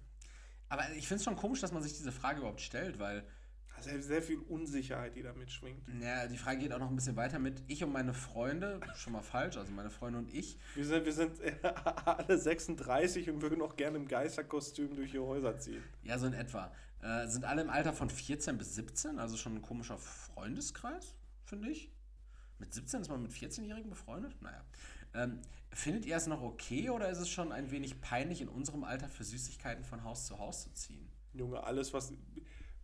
Aber ich finde es schon komisch, dass man sich diese Frage überhaupt stellt, weil Also sehr, sehr viel Unsicherheit, die da mitschwingt. ja, die Frage geht auch noch ein bisschen weiter mit ich und meine Freunde, schon mal falsch, also meine Freunde und ich. Wir sind, wir sind alle 36 und würden auch gerne im Geisterkostüm durch die Häuser ziehen. Ja, so in etwa. Äh, sind alle im Alter von 14 bis 17, also schon ein komischer Freundeskreis, finde ich. Mit 17 ist man mit 14-Jährigen befreundet? Naja. Ähm, findet ihr es noch okay oder ist es schon ein wenig peinlich, in unserem Alter für Süßigkeiten von Haus zu Haus zu ziehen? Junge, alles was.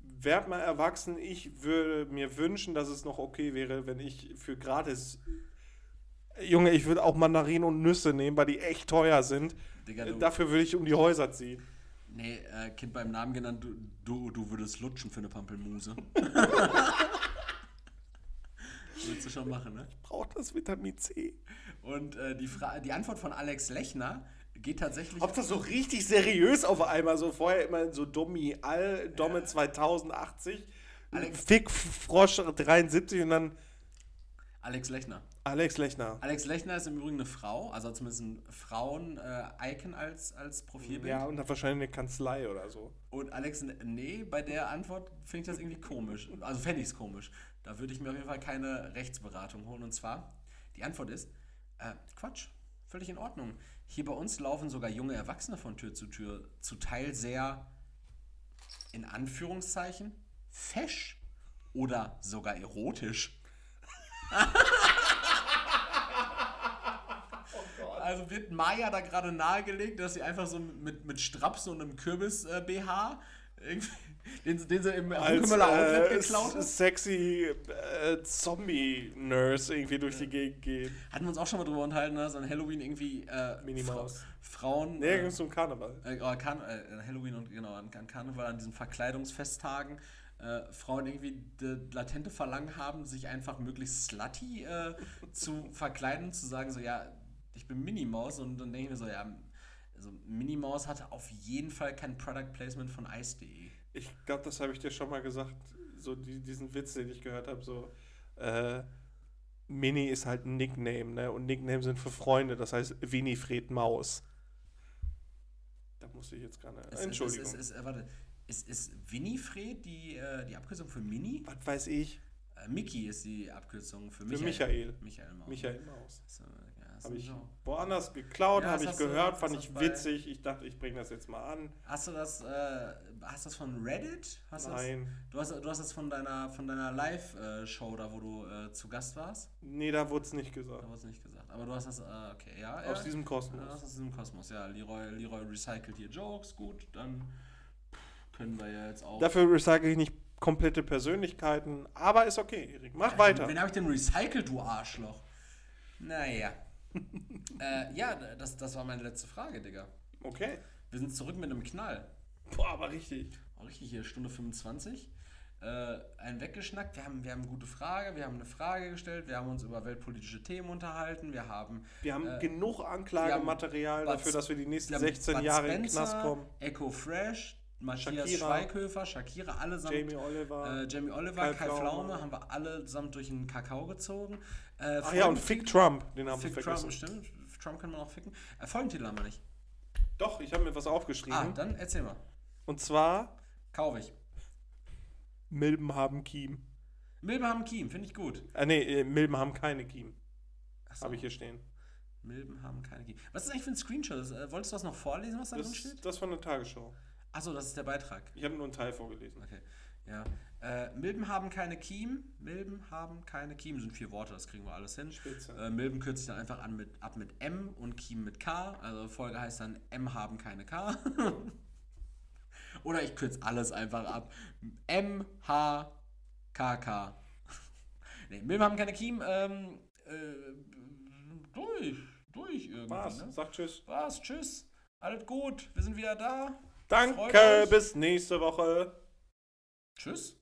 Werd mal erwachsen, ich würde mir wünschen, dass es noch okay wäre, wenn ich für gratis. Junge, ich würde auch Mandarinen und Nüsse nehmen, weil die echt teuer sind. Digga, Dafür würde ich um die Häuser ziehen. Nee, äh, Kind beim Namen genannt, du, du, du würdest lutschen für eine Pampelmuse. Würdest du schon machen, ne? Braucht das Vitamin C. Und äh, die, Fra die Antwort von Alex Lechner geht tatsächlich. Ob das so richtig seriös auf einmal, so vorher immer so Dummi All, Domme 2080, Alex- Fick Frosch 73 und dann Alex Lechner. Alex Lechner. Alex Lechner ist im Übrigen eine Frau, also zumindest ein Frauen-Icon als, als Profilbild. Ja, und dann wahrscheinlich eine Kanzlei oder so. Und Alex, nee, bei der Antwort finde ich das irgendwie komisch. Also fände ich es komisch. Da würde ich mir auf jeden Fall keine Rechtsberatung holen. Und zwar, die Antwort ist, äh, Quatsch, völlig in Ordnung. Hier bei uns laufen sogar junge Erwachsene von Tür zu Tür, zu Teil sehr, in Anführungszeichen, fesch oder sogar erotisch. Also wird Maya da gerade nahegelegt, dass sie einfach so mit, mit Straps und einem Kürbis-BH, den, den sie im Hunkemöller Outlet äh, geklaut hat. sexy äh, Zombie-Nurse irgendwie durch die Gegend gehen. Hatten wir uns auch schon mal drüber unterhalten, dass an Halloween irgendwie äh, Minnie Fra. Frauen. Nee, äh, ging es um Karneval. äh, oh, Karn äh, Halloween und genau, an, an Karneval, an diesen Verkleidungsfesttagen, äh, Frauen irgendwie de, latente Verlangen haben, sich einfach möglichst slutty äh, zu verkleiden, zu sagen, so, ja, ich bin Minimaus und dann denke ich mir so, ja, also Minimaus hatte auf jeden Fall kein Product Placement von Ice.de. Ich glaube, das habe ich dir schon mal gesagt. So die, diesen Witz, den ich gehört habe, so äh, Mini ist halt ein Nickname, ne? Und Nickname sind für Freunde, das heißt Winifred Maus. Da musste ich jetzt gerade. Entschuldigung. Es, es, es, warte, ist, ist Winifred die, äh, die Abkürzung für Mini? Was weiß ich? Äh, Mickey ist die Abkürzung für, Für Michael. Michael Maus. Michael Maus. So, ja, Habe ich so. woanders geklaut, Ja, habe ich gehört, fand ich witzig. Ich dachte, ich bringe das jetzt mal an. Hast du das, äh, hast das von Reddit? Hast Nein. Das, du, hast, du hast das von deiner, von deiner Live-Show da, wo du äh, zu Gast warst? Nee, da wurde es nicht Da gesagt. wurde es nicht gesagt. Aber du hast das, äh, okay, ja. Aus diesem Kosmos. aus diesem Kosmos, ja. Leroy, Leroy recycelt hier Jokes, gut, dann können wir ja jetzt auch. Dafür recycle ich nicht komplette Persönlichkeiten, aber ist okay, Erik. Mach Ja, weiter. Wen habe ich denn recycelt, du Arschloch? Naja. äh, ja, das, das war meine letzte Frage, Digga. Okay. Wir sind zurück mit einem Knall. Boah, aber richtig. Auch richtig hier, Stunde 25. Äh, ein einen weggeschnackt. Wir haben, wir haben eine gute Frage, wir haben eine Frage gestellt, wir haben uns über weltpolitische Themen unterhalten, wir haben. Wir haben äh, genug Anklagematerial haben dafür, dass wir die nächsten wir haben 16 Bud Jahre in den Spencer, Knast kommen. Echo Fresh, Matthias Shakira. Schweighöfer, Shakira, allesamt. Jamie Oliver. Äh, Jamie Oliver, Kai, Kai Pflaume. Pflaume haben wir allesamt durch den Kakao gezogen. Äh, Ach ja, und Fick Trump, den haben wir Fick vergessen. Trump, stimmt. Trump kann man auch ficken. Äh, Folgentitel haben wir nicht. Doch, ich habe mir was aufgeschrieben. Ah, dann erzähl mal. Und zwar, Kaufe ich. Milben haben Kiem. Milben haben Kiem, finde ich gut. Äh, nee, äh, Milben haben keine Kiem. Achso, Habe ich hier stehen. Milben haben keine Kiem. Was ist eigentlich für ein Screenshot? Äh, wolltest du das noch vorlesen, was da drin steht? das von der Tagesschau. Achso, das ist der Beitrag. Ich habe nur einen Teil vorgelesen. Okay. Ja. Äh, Milben haben keine Kiem. Milben haben keine Kiem. Sind vier Worte, das kriegen wir alles hin. Spitze. Äh, Milben kürzt sich dann einfach an mit, ab mit M und Kiem mit K. Also Folge heißt dann M haben keine K. Oder ich kürze alles einfach ab. M, H, K, K. nee, Milben haben keine Kiem. Ähm, äh, durch. Durch irgendwie. Was? Ne? Sag Tschüss. Was? Tschüss. Alles gut. Wir sind wieder da. Danke, bis nächste Woche. Tschüss.